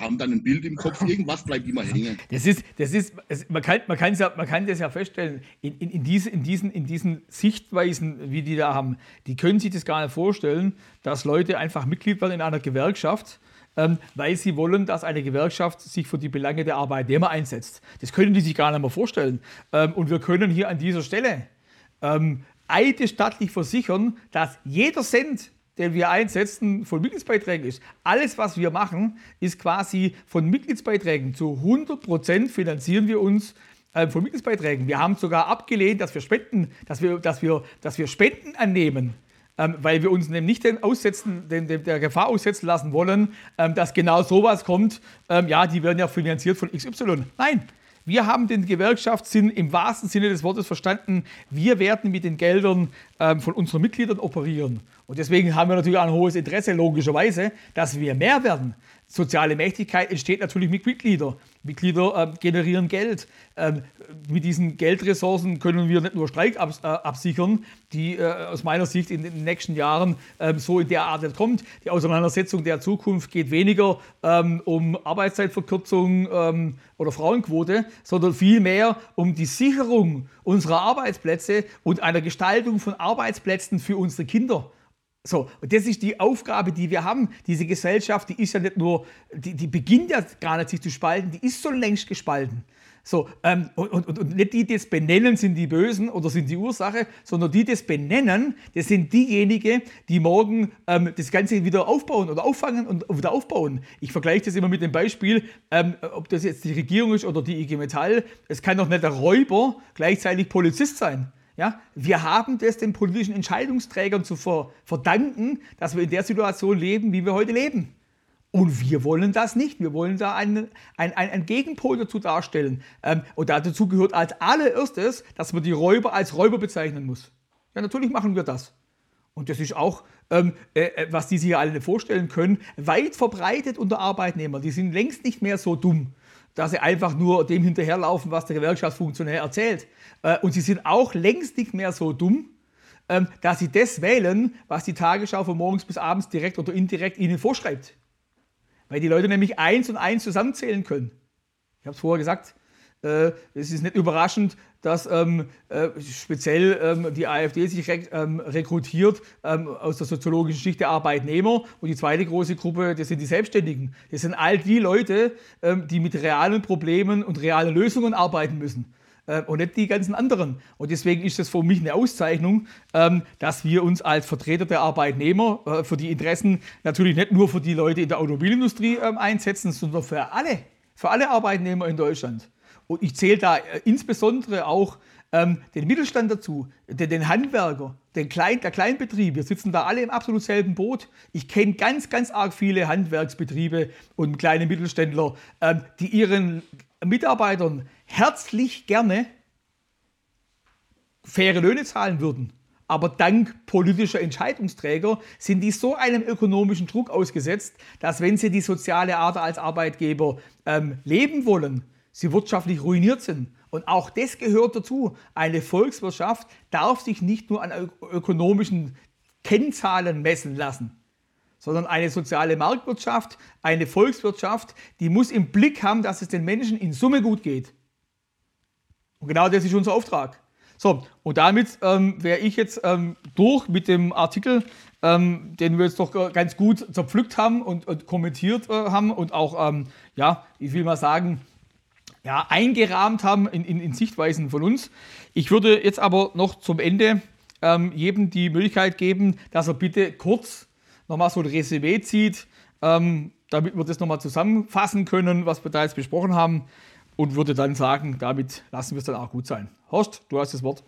haben dann ein Bild im Kopf, irgendwas bleibt immer hängen. Das ist, das ist, man kann, man kann, ja, man kann das ja feststellen, in, in, in, diese, in, diesen, in diesen Sichtweisen, wie die da haben, die können sich das gar nicht vorstellen, dass Leute einfach Mitglied werden in einer Gewerkschaft, ähm, weil sie wollen, dass eine Gewerkschaft sich für die Belange der Arbeitnehmer einsetzt. Das können die sich gar nicht mehr vorstellen. Ähm, und wir können hier an dieser Stelle ähm, eidesstattlich versichern, dass jeder Cent, den wir einsetzen, von Mitgliedsbeiträgen ist. Alles, was wir machen, ist quasi von Mitgliedsbeiträgen. Zu 100 Prozent finanzieren wir uns äh, von Mitgliedsbeiträgen. Wir haben sogar abgelehnt, dass wir Spenden, dass wir, dass wir, dass wir Spenden annehmen. Ähm, weil wir uns nicht den aussetzen, den, den, der Gefahr aussetzen lassen wollen, ähm, dass genau sowas kommt. Ähm, ja, die werden ja finanziert von XY. Nein, wir haben den Gewerkschaftssinn im wahrsten Sinne des Wortes verstanden. Wir werden mit den Geldern ähm, von unseren Mitgliedern operieren. Und deswegen haben wir natürlich auch ein hohes Interesse, logischerweise, dass wir mehr werden. Soziale Mächtigkeit entsteht natürlich mit Mitgliedern. Mitglieder äh, generieren Geld. Ähm, mit diesen Geldressourcen können wir nicht nur Streik abs äh, absichern, die äh, aus meiner Sicht in den nächsten Jahren ähm, so in der Art nicht kommt. Die Auseinandersetzung der Zukunft geht weniger ähm, um Arbeitszeitverkürzung ähm, oder Frauenquote, sondern vielmehr um die Sicherung unserer Arbeitsplätze und einer Gestaltung von Arbeitsplätzen für unsere Kinder. So, und das ist die Aufgabe, die wir haben. Diese Gesellschaft, die ist ja nicht nur, die, die beginnt ja gar nicht sich zu spalten, die ist schon längst gespalten. So, ähm, und, und, und nicht die, die das benennen, sind die Bösen oder sind die Ursache, sondern die, die das benennen, das sind diejenigen, die morgen ähm, das Ganze wieder aufbauen oder auffangen und wieder aufbauen. Ich vergleiche das immer mit dem Beispiel, ähm, ob das jetzt die Regierung ist oder die IG Metall. Es kann doch nicht der Räuber gleichzeitig Polizist sein. Ja, wir haben das den politischen Entscheidungsträgern zu verdanken, dass wir in der Situation leben, wie wir heute leben. Und wir wollen das nicht. Wir wollen da einen, einen, einen Gegenpol dazu darstellen. Ähm, und dazu gehört als allererstes, dass man die Räuber als Räuber bezeichnen muss. Ja, natürlich machen wir das. Und das ist auch, ähm, äh, äh was die sich alle vorstellen können, weit verbreitet unter Arbeitnehmern. Die sind längst nicht mehr so dumm dass sie einfach nur dem hinterherlaufen, was der Gewerkschaftsfunktionär erzählt. Äh, und sie sind auch längst nicht mehr so dumm, ähm, dass sie das wählen, was die Tagesschau von morgens bis abends direkt oder indirekt ihnen vorschreibt. Weil die Leute nämlich eins und eins zusammenzählen können. Ich habe es vorher gesagt, äh, es ist nicht überraschend, dass ähm, äh, speziell ähm, die AfD sich rek ähm, rekrutiert ähm, aus der soziologischen Schicht der Arbeitnehmer. Und die zweite große Gruppe, das sind die Selbstständigen. Das sind all die Leute, ähm, die mit realen Problemen und realen Lösungen arbeiten müssen. Äh, und nicht die ganzen anderen. Und deswegen ist es für mich eine Auszeichnung, ähm, dass wir uns als Vertreter der Arbeitnehmer äh, für die Interessen natürlich nicht nur für die Leute in der Automobilindustrie einsetzen, sondern für alle, für alle Arbeitnehmer in Deutschland. Und ich zähle da äh, insbesondere auch ähm, den Mittelstand dazu, den, den Handwerker, den Klein, der Kleinbetrieb. Wir sitzen da alle im absolut selben Boot. Ich kenne ganz, ganz arg viele Handwerksbetriebe und kleine Mittelständler, ähm, die ihren Mitarbeitern herzlich gerne faire Löhne zahlen würden. Aber dank politischer Entscheidungsträger sind die so einem ökonomischen Druck ausgesetzt, dass wenn sie die soziale Art als Arbeitgeber ähm, leben wollen, sie wirtschaftlich ruiniert sind. Und auch das gehört dazu. Eine Volkswirtschaft darf sich nicht nur an ökonomischen Kennzahlen messen lassen, sondern eine soziale Marktwirtschaft, eine Volkswirtschaft, die muss im Blick haben, dass es den Menschen in Summe gut geht. Und genau das ist unser Auftrag. So, und damit ähm, wäre ich jetzt ähm, durch mit dem Artikel, ähm, den wir jetzt doch ganz gut zerpflückt haben und, und kommentiert äh, haben und auch, ähm, ja, ich will mal sagen, ja, eingerahmt haben in, in, in, Sichtweisen von uns. Ich würde jetzt aber noch zum Ende ähm, jedem die Möglichkeit geben, dass er bitte kurz nochmal so ein Resümee zieht, ähm, damit wir das nochmal zusammenfassen können, was wir da jetzt besprochen haben und würde dann sagen, damit lassen wir es dann auch gut sein. Horst, du hast das Wort.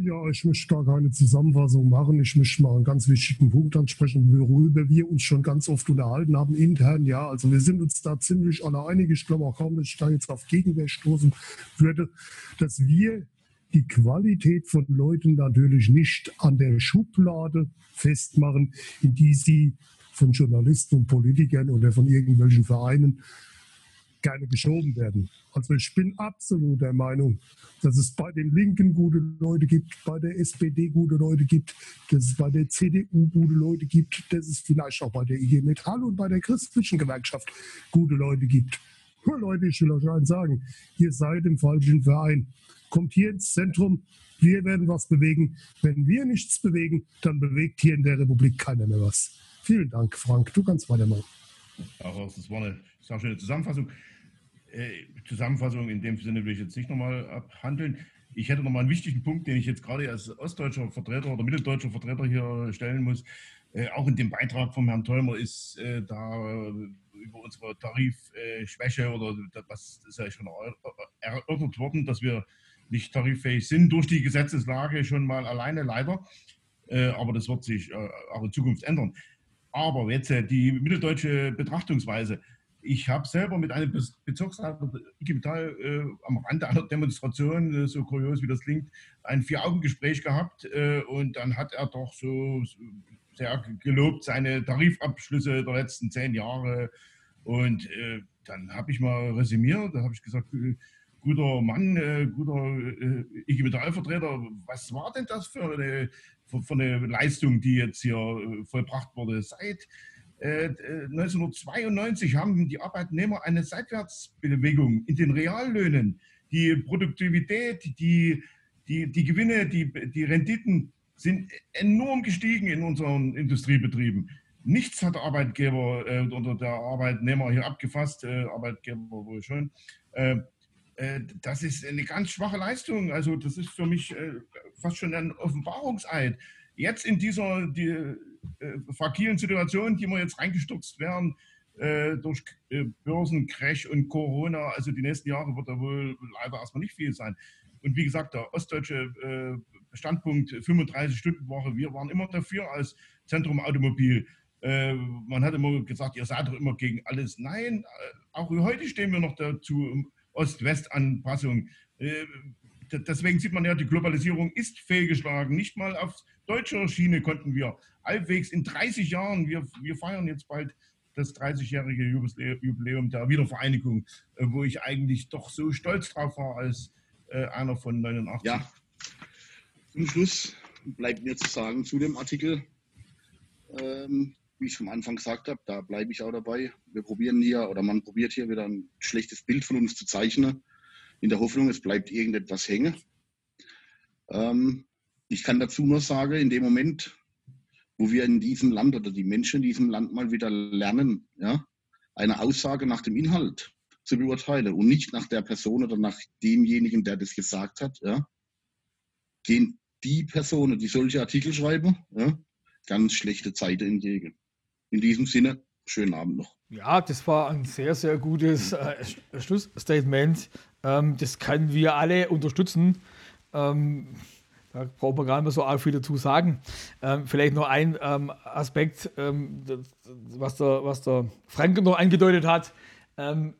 Ja, ich möchte gar keine Zusammenfassung machen. Ich möchte mal einen ganz wichtigen Punkt ansprechen, worüber wir uns schon ganz oft unterhalten haben intern. Ja, also wir sind uns da ziemlich alle einig. Ich glaube auch kaum, dass ich da jetzt auf Gegenwehr stoßen würde, dass wir die Qualität von Leuten natürlich nicht an der Schublade festmachen, in die sie von Journalisten und Politikern oder von irgendwelchen Vereinen gerne geschoben werden. Also ich bin absolut der Meinung, dass es bei den Linken gute Leute gibt, bei der SPD gute Leute gibt, dass es bei der CDU gute Leute gibt, dass es vielleicht auch bei der IG Metall und bei der christlichen Gewerkschaft gute Leute gibt. Nur Leute, ich will euch eins sagen, ihr seid im falschen Verein. Kommt hier ins Zentrum, wir werden was bewegen. Wenn wir nichts bewegen, dann bewegt hier in der Republik keiner mehr was. Vielen Dank, Frank. Du kannst weitermachen. Auch das war eine sehr schöne Zusammenfassung. Äh, Zusammenfassung in dem Sinne will ich jetzt nicht nochmal abhandeln. Ich hätte nochmal einen wichtigen Punkt, den ich jetzt gerade als ostdeutscher Vertreter oder mitteldeutscher Vertreter hier stellen muss. Äh, auch in dem Beitrag vom Herrn Theumer ist äh, da über unsere Tarifschwäche oder was ist ja schon erörtert worden, dass wir nicht tariffähig sind durch die Gesetzeslage schon mal alleine leider. aber das wird sich auch in Zukunft ändern. Aber jetzt die mitteldeutsche Betrachtungsweise ich habe selber mit einem Bezirksleiter IG Metall äh, am Rande einer Demonstration, äh, so kurios wie das klingt, ein Vier-Augen-Gespräch gehabt äh, und dann hat er doch so sehr gelobt seine Tarifabschlüsse der letzten zehn Jahre Und äh, dann habe ich mal resümiert, da habe ich gesagt, äh, guter Mann, äh, guter äh, IG Metallvertreter, was war denn das für eine, für, für eine Leistung, die jetzt hier äh, vollbracht wurde? Seit 1992 äh, haben die Arbeitnehmer eine Seitwärtsbewegung in den Reallöhnen. Die Produktivität, die, die, die Gewinne, die, die Renditen sind enorm gestiegen in unseren Industriebetrieben. Nichts hat der Arbeitgeber äh, oder der Arbeitnehmer hier abgefasst, äh, Arbeitgeber wohl schon. Äh, äh, das ist eine ganz schwache Leistung. Also das ist für mich äh, fast schon ein Offenbarungseid. Jetzt in dieser die, äh, fragilen Situation, die wir jetzt reingestürzt werden, durch Börsencrash und Corona, also die nächsten Jahre wird da wohl leider erstmal nicht viel sein. Und wie gesagt, der ostdeutsche Standpunkt 35-Stunden-Woche, wir waren immer dafür als Zentrum Automobil. Man hat immer gesagt, ihr seid doch immer gegen alles. Nein, auch heute stehen wir noch dazu, Ost-West-Anpassung. Äh, deswegen sieht man ja, die Globalisierung ist fehlgeschlagen. Nicht mal auf deutscher Schiene konnten wir halbwegs in 30 Jahren, wir, wir feiern jetzt bald das 30-jährige Jubiläum der Wiedervereinigung, äh, wo ich eigentlich doch so stolz drauf war als äh, einer von 89. Ja, zum Schluss bleibt mir zu sagen zu dem Artikel, ähm, wie ich am Anfang gesagt habe, da bleibe ich auch dabei. Wir probieren hier oder man probiert hier wieder ein schlechtes Bild von uns zu zeichnen, in der Hoffnung, es bleibt irgendetwas hängen. Ähm, ich kann dazu nur sagen, in dem Moment, wo wir in diesem Land oder die Menschen in diesem Land mal wieder lernen, ja, eine Aussage nach dem Inhalt zu beurteilen und nicht nach der Person oder nach demjenigen, der das gesagt hat, ja, gehen die Personen, die solche Artikel schreiben, ja, ganz schlechte Zeiten entgegen. In diesem Sinne, schönen Abend noch. Ja, das war ein sehr, sehr gutes äh, Schlussstatement. Ähm, das können wir alle unterstützen. Ähm, da braucht man gar nicht mehr so arg viel dazu sagen. Ähm, vielleicht noch ein ähm, Aspekt, ähm, das, was, der, was der Frank noch angedeutet hat. Ähm,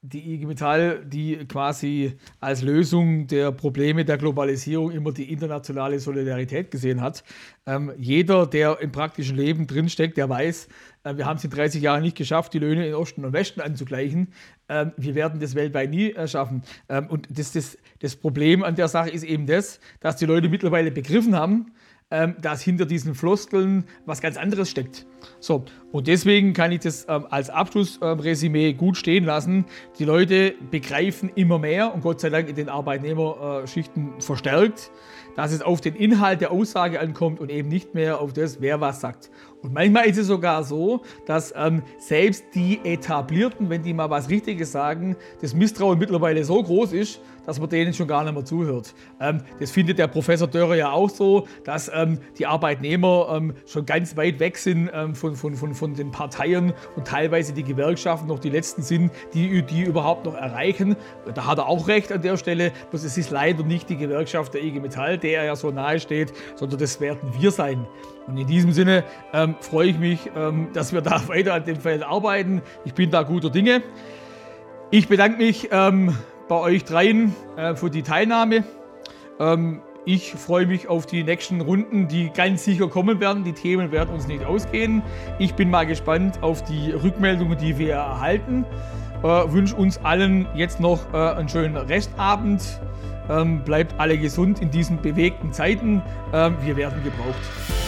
die IG Metall, die quasi als Lösung der Probleme der Globalisierung immer die internationale Solidarität gesehen hat. Ähm, jeder, der im praktischen Leben drinsteckt, der weiß, wir haben es in 30 Jahren nicht geschafft, die Löhne in Osten und Westen anzugleichen. Ähm, wir werden das weltweit nie äh, schaffen. Ähm, und das, das, das Problem an der Sache ist eben das, dass die Leute mittlerweile begriffen haben, ähm, dass hinter diesen Floskeln was ganz anderes steckt. So, und deswegen kann ich das ähm, als Abschlussresümee gut stehen lassen. Die Leute begreifen immer mehr und Gott sei Dank in den Arbeitnehmerschichten verstärkt, dass es auf den Inhalt der Aussage ankommt und eben nicht mehr auf das, wer was sagt. Und manchmal ist es sogar so, dass ähm, selbst die Etablierten, wenn die mal was Richtiges sagen, das Misstrauen mittlerweile so groß ist, dass man denen schon gar nicht mehr zuhört. Ähm, das findet der Professor Dörrer ja auch so, dass ähm, die Arbeitnehmer ähm, schon ganz weit weg sind ähm, von, von, von, von den Parteien und teilweise die Gewerkschaften noch die letzten sind, die die überhaupt noch erreichen. Da hat er auch recht an der Stelle, bloß es ist leider nicht die Gewerkschaft der IG Metall, der er ja so nahe steht, sondern das werden wir sein. Und in diesem Sinne ähm, freue ich mich, ähm, dass wir da weiter an dem Feld arbeiten. Ich bin da guter Dinge. Ich bedanke mich ähm, bei euch dreien äh, für die Teilnahme. Ähm, ich freue mich auf die nächsten Runden, die ganz sicher kommen werden. Die Themen werden uns nicht ausgehen. Ich bin mal gespannt auf die Rückmeldungen, die wir erhalten. Äh, wünsche uns allen jetzt noch äh, einen schönen Restabend. Ähm, bleibt alle gesund in diesen bewegten Zeiten. Ähm, wir werden gebraucht.